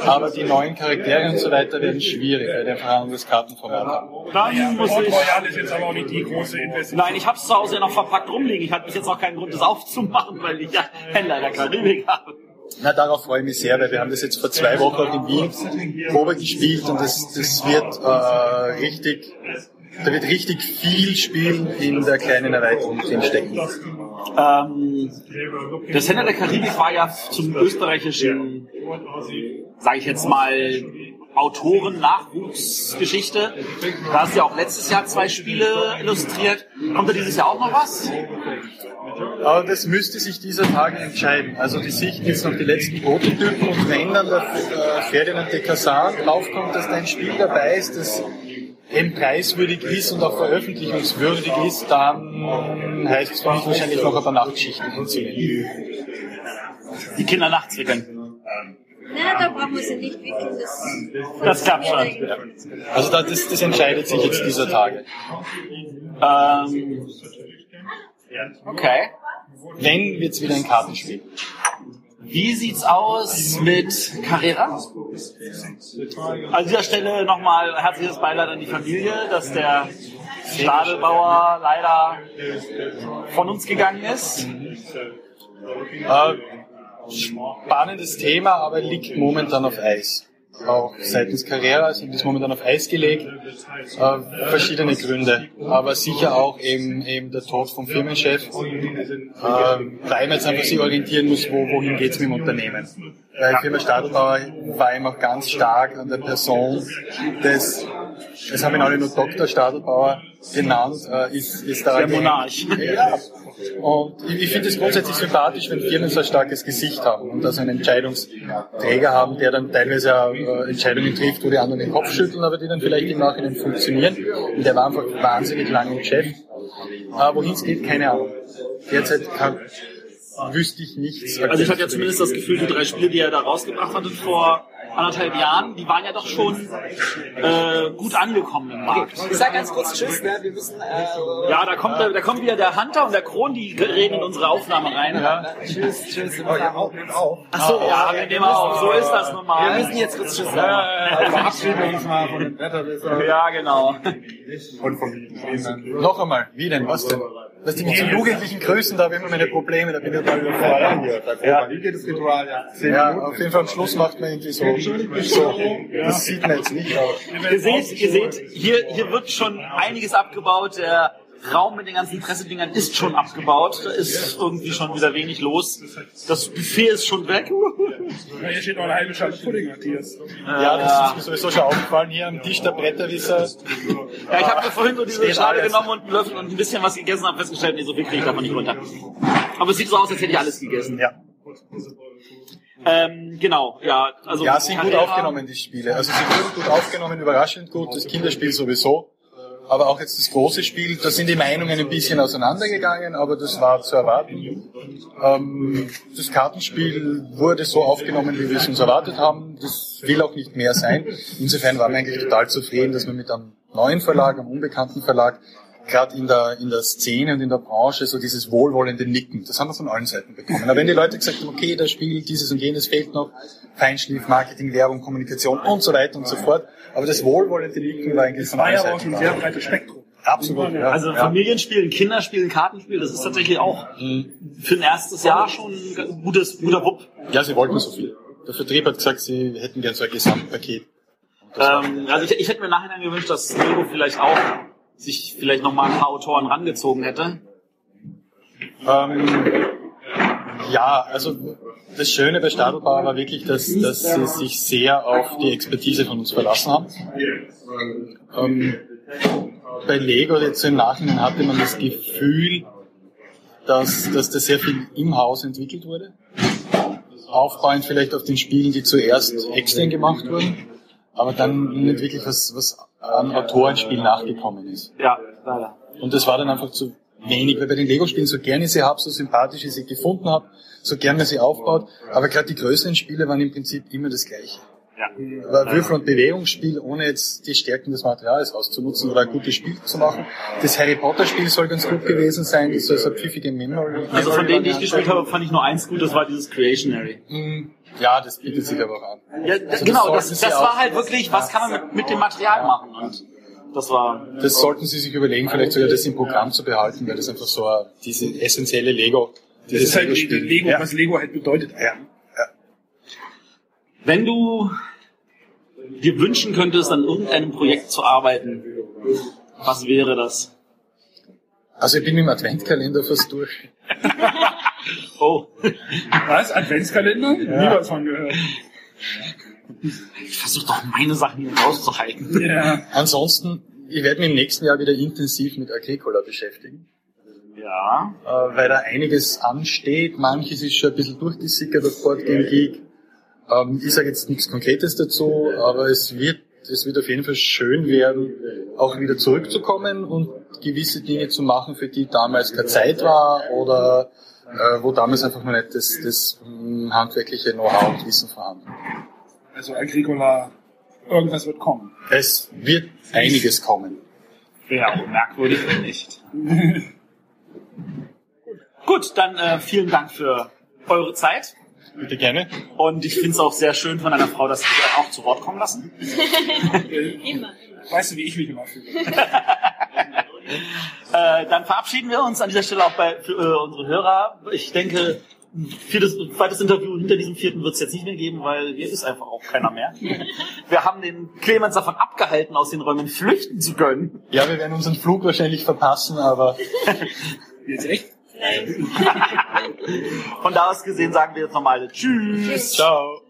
Aber die neuen Charaktere und so weiter werden schwierig, weil die einfach ein anderes Kartenformat haben. Dann muss ich... Royal ist jetzt aber auch nicht die große Investition. Nein, ich habe es zu Hause ja noch verpackt rumliegen. Ich hatte bis jetzt noch keinen Grund, das aufzumachen, weil ich ja Händler der Karibik habe. Na, darauf freue ich mich sehr, weil wir haben das jetzt vor zwei Wochen auch in Wien Probe gespielt und das, das wird äh, richtig, da wird richtig viel Spiel in der kleinen Erweiterung drinstecken. Ähm, das Händler der Karibik war ja zum österreichischen, sage ich jetzt mal, Autoren-Nachwuchsgeschichte. Da hast du ja auch letztes Jahr zwei Spiele illustriert. Kommt da dieses Jahr auch noch was? Aber das müsste sich dieser Tage entscheiden. Also die sichten jetzt noch die letzten Prototypen und wenn dann der Ferdinand de Casan draufkommt, dass da ein Spiel dabei ist, das eben preiswürdig ist und auch veröffentlichungswürdig ist, dann heißt es für mich wahrscheinlich noch ein paar Nachtschichten hinzunehmen. Die Kinder nachts wickeln. Na, da brauchen wir sie nicht wickeln. Das, Das klappt schon. Also da, das, das entscheidet sich jetzt dieser Tage. Ähm, okay. Wenn wird's wieder ein Kartenspiel. Wie sieht's aus mit Carrera? An dieser Stelle nochmal herzliches Beileid an die Familie, dass der Stadelbauer leider von uns gegangen ist. Äh, spannendes Thema, aber liegt momentan auf Eis. Auch seitens Carrera sind ist momentan auf Eis gelegt. Äh, verschiedene Gründe. Aber sicher auch eben, eben der Tod vom Firmenchef. Äh, weil man jetzt einfach sich orientieren muss, wo, wohin geht's mit dem Unternehmen. Weil die Firma Stadelbauer war eben auch ganz stark an der Person des, das haben ihn alle nur Dr. Stadelbauer genannt, äh, ist, ist da Der Monarch. Ja. Und ich, ich finde es grundsätzlich sympathisch, wenn Firmen so ein starkes Gesicht haben und also einen Entscheidungsträger haben, der dann teilweise auch, äh, Entscheidungen trifft, wo die anderen den Kopf schütteln, aber die dann vielleicht im Nachhinein funktionieren. Und der war einfach wahnsinnig lange im Chef. Äh, Wohin es geht, keine Ahnung. Derzeit kann, wüsste ich nichts. Also ich hatte ja zumindest das Gefühl, die drei Spiele, die er da rausgebracht hatte vor anderthalb Jahren, die waren ja doch schon äh, gut angekommen im Markt. Ich sag ganz kurz Tschüss, ne? wir müssen... Äh, Ja, da kommt, da kommt wieder der Hunter und der Kron, die reden in unsere Aufnahme rein. tschüss, tschüss. Wir müssen auch. Ach so, ja, wir nehmen auf. So ist das normal. Wir müssen jetzt kurz Tschüss sagen. Ja, Verabschieden wir uns mal von dem Wetter. ja, genau. Und vom Schneemann. Noch einmal, wie denn, was denn? Dass die mit so Jugendlichen grüßen, da habe ich immer meine Probleme, da bin ich total überfordert. Ja. Wie geht das Ritual? Ja. Ja, auf jeden Fall am Schluss macht man irgendwie so, so das sieht man jetzt nicht, aber Ihr seht, ihr seht, hier, hier wird schon einiges abgebaut. Der Raum mit den ganzen Pressedingern ist schon abgebaut. Da ist irgendwie schon wieder wenig los. Das Buffet ist schon weg. Ja, hier steht noch eine halbe Schale Pudding, Matthias. ja, das ist mir sowieso schon aufgefallen, hier am Tisch der Bretterwisser. Ja, ich habe mir vorhin so diese Schale genommen und einen Löffel und ein bisschen was gegessen, habe festgestellt, nee, so viel kriege ich davon nicht runter. Aber es sieht so aus, als hätte ich alles gegessen. Ja. Ähm, genau, ja. Also Ja, sind gut aufgenommen, die Spiele. Also sie wurden gut aufgenommen, überraschend gut, das Kinderspiel sowieso. Aber auch jetzt das große Spiel, da sind die Meinungen ein bisschen auseinandergegangen, aber das war zu erwarten. Ähm, das Kartenspiel wurde so aufgenommen, wie wir es uns erwartet haben. Das will auch nicht mehr sein. Insofern waren wir eigentlich total zufrieden, dass wir mit einem neuen Verlag, einem unbekannten Verlag, gerade in der, in der Szene und in der Branche so dieses wohlwollende Nicken, das haben wir von allen Seiten bekommen. Aber wenn die Leute gesagt haben, okay, das Spiel, dieses und jenes fehlt noch, Feinschliff, Marketing, Werbung, Kommunikation und so weiter und so fort. Aber das wohlwollende Nicken war eigentlich von War allen ja aber auch Seiten ein da. sehr breites Spektrum. Absolut, ja. Also ja. Familienspielen, Kinderspielen, Kartenspiel, das ist tatsächlich auch für ein erstes Jahr schon ein gutes, guter Wupp. ja, sie wollten so viel. Der Vertrieb hat gesagt, sie hätten gern so ein Gesamtpaket. Ähm, also ich, ich hätte mir im Nachhinein gewünscht, dass Lego vielleicht auch sich vielleicht noch mal ein paar Autoren rangezogen hätte. Ähm, ja, also das Schöne bei Stadelbauer war wirklich, dass, dass sie sich sehr auf die Expertise von uns verlassen haben. Ähm, bei Lego jetzt im Nachhinein hatte man das Gefühl, dass, dass da sehr viel im Haus entwickelt wurde. Aufbauend vielleicht auf den Spielen, die zuerst extern gemacht wurden, aber dann nicht wirklich was, was an Autorenspiel nachgekommen ist. Ja, leider. Und das war dann einfach zu wenig, weil bei den Lego-Spielen, so gerne ich sie habe, so sympathisch ich sie gefunden habe, so gerne man sie aufbaut, aber gerade die größeren Spiele waren im Prinzip immer das Gleiche. Ja. War Würfel- und Bewegungsspiel, ohne jetzt die Stärken des Materials auszunutzen oder ein gutes Spiel zu machen. Das Harry Potter-Spiel soll ganz gut gewesen sein, das soll so eine pfiffige Memory. Also von denen, die ich gespielt habe, fand ich nur eins gut, das war dieses Creationary. Hm, Ja, das bietet sich aber auch an. Ja, Also genau, das, das auch- war halt wirklich, was kann man mit, mit dem Material machen? Und das war Das sollten Sie sich überlegen, vielleicht sogar das im Programm zu behalten, weil das einfach so eine, diese essentielle Lego, Das ist halt Lego-Spiel. Lego, Ja. was Lego halt bedeutet. Ja. Wenn du dir wünschen könntest, an irgendeinem Projekt zu arbeiten, was wäre das? Also ich bin im Adventkalender fast durch. *laughs* Oh, Was? Adventskalender? Nie was von gehört. ich versuche doch meine Sachen hier rauszuhalten. Ja. Ansonsten, ich werde mich im nächsten Jahr wieder intensiv mit Agricola beschäftigen, Ja. äh, weil da einiges ansteht. Manches ist schon ein bisschen durchgesickert auf Board Game Geek. Ähm, ich sage jetzt nichts Konkretes dazu, aber es wird, es wird auf jeden Fall schön werden, auch wieder zurückzukommen und gewisse Dinge zu machen, für die damals keine Zeit war oder äh, wo damals einfach noch nicht das, das mh, handwerkliche Know-how und Wissen vorhanden war. Also Agricola, irgendwas wird kommen. Es wird einiges kommen. Wäre auch merkwürdig, wenn nicht. *laughs* Gut, dann äh, vielen Dank für eure Zeit. Bitte gerne. Und ich finde es auch sehr schön von einer Frau, dass sie sich auch zu Wort kommen lassen. *laughs* Immer. Weißt du, wie ich mich immer fühle? *laughs* Äh, dann verabschieden wir uns an dieser Stelle auch bei für, äh, unsere Hörer. Ich denke, viertes, zweites Interview hinter diesem vierten wird es jetzt nicht mehr geben, weil hier ist einfach auch keiner mehr. *laughs* Wir haben den Clemens davon abgehalten, aus den Räumen flüchten zu können. Ja, wir werden unseren Flug wahrscheinlich verpassen, aber *laughs* Jetzt echt? *laughs* Von da aus gesehen sagen wir jetzt nochmal Tschüss. ciao.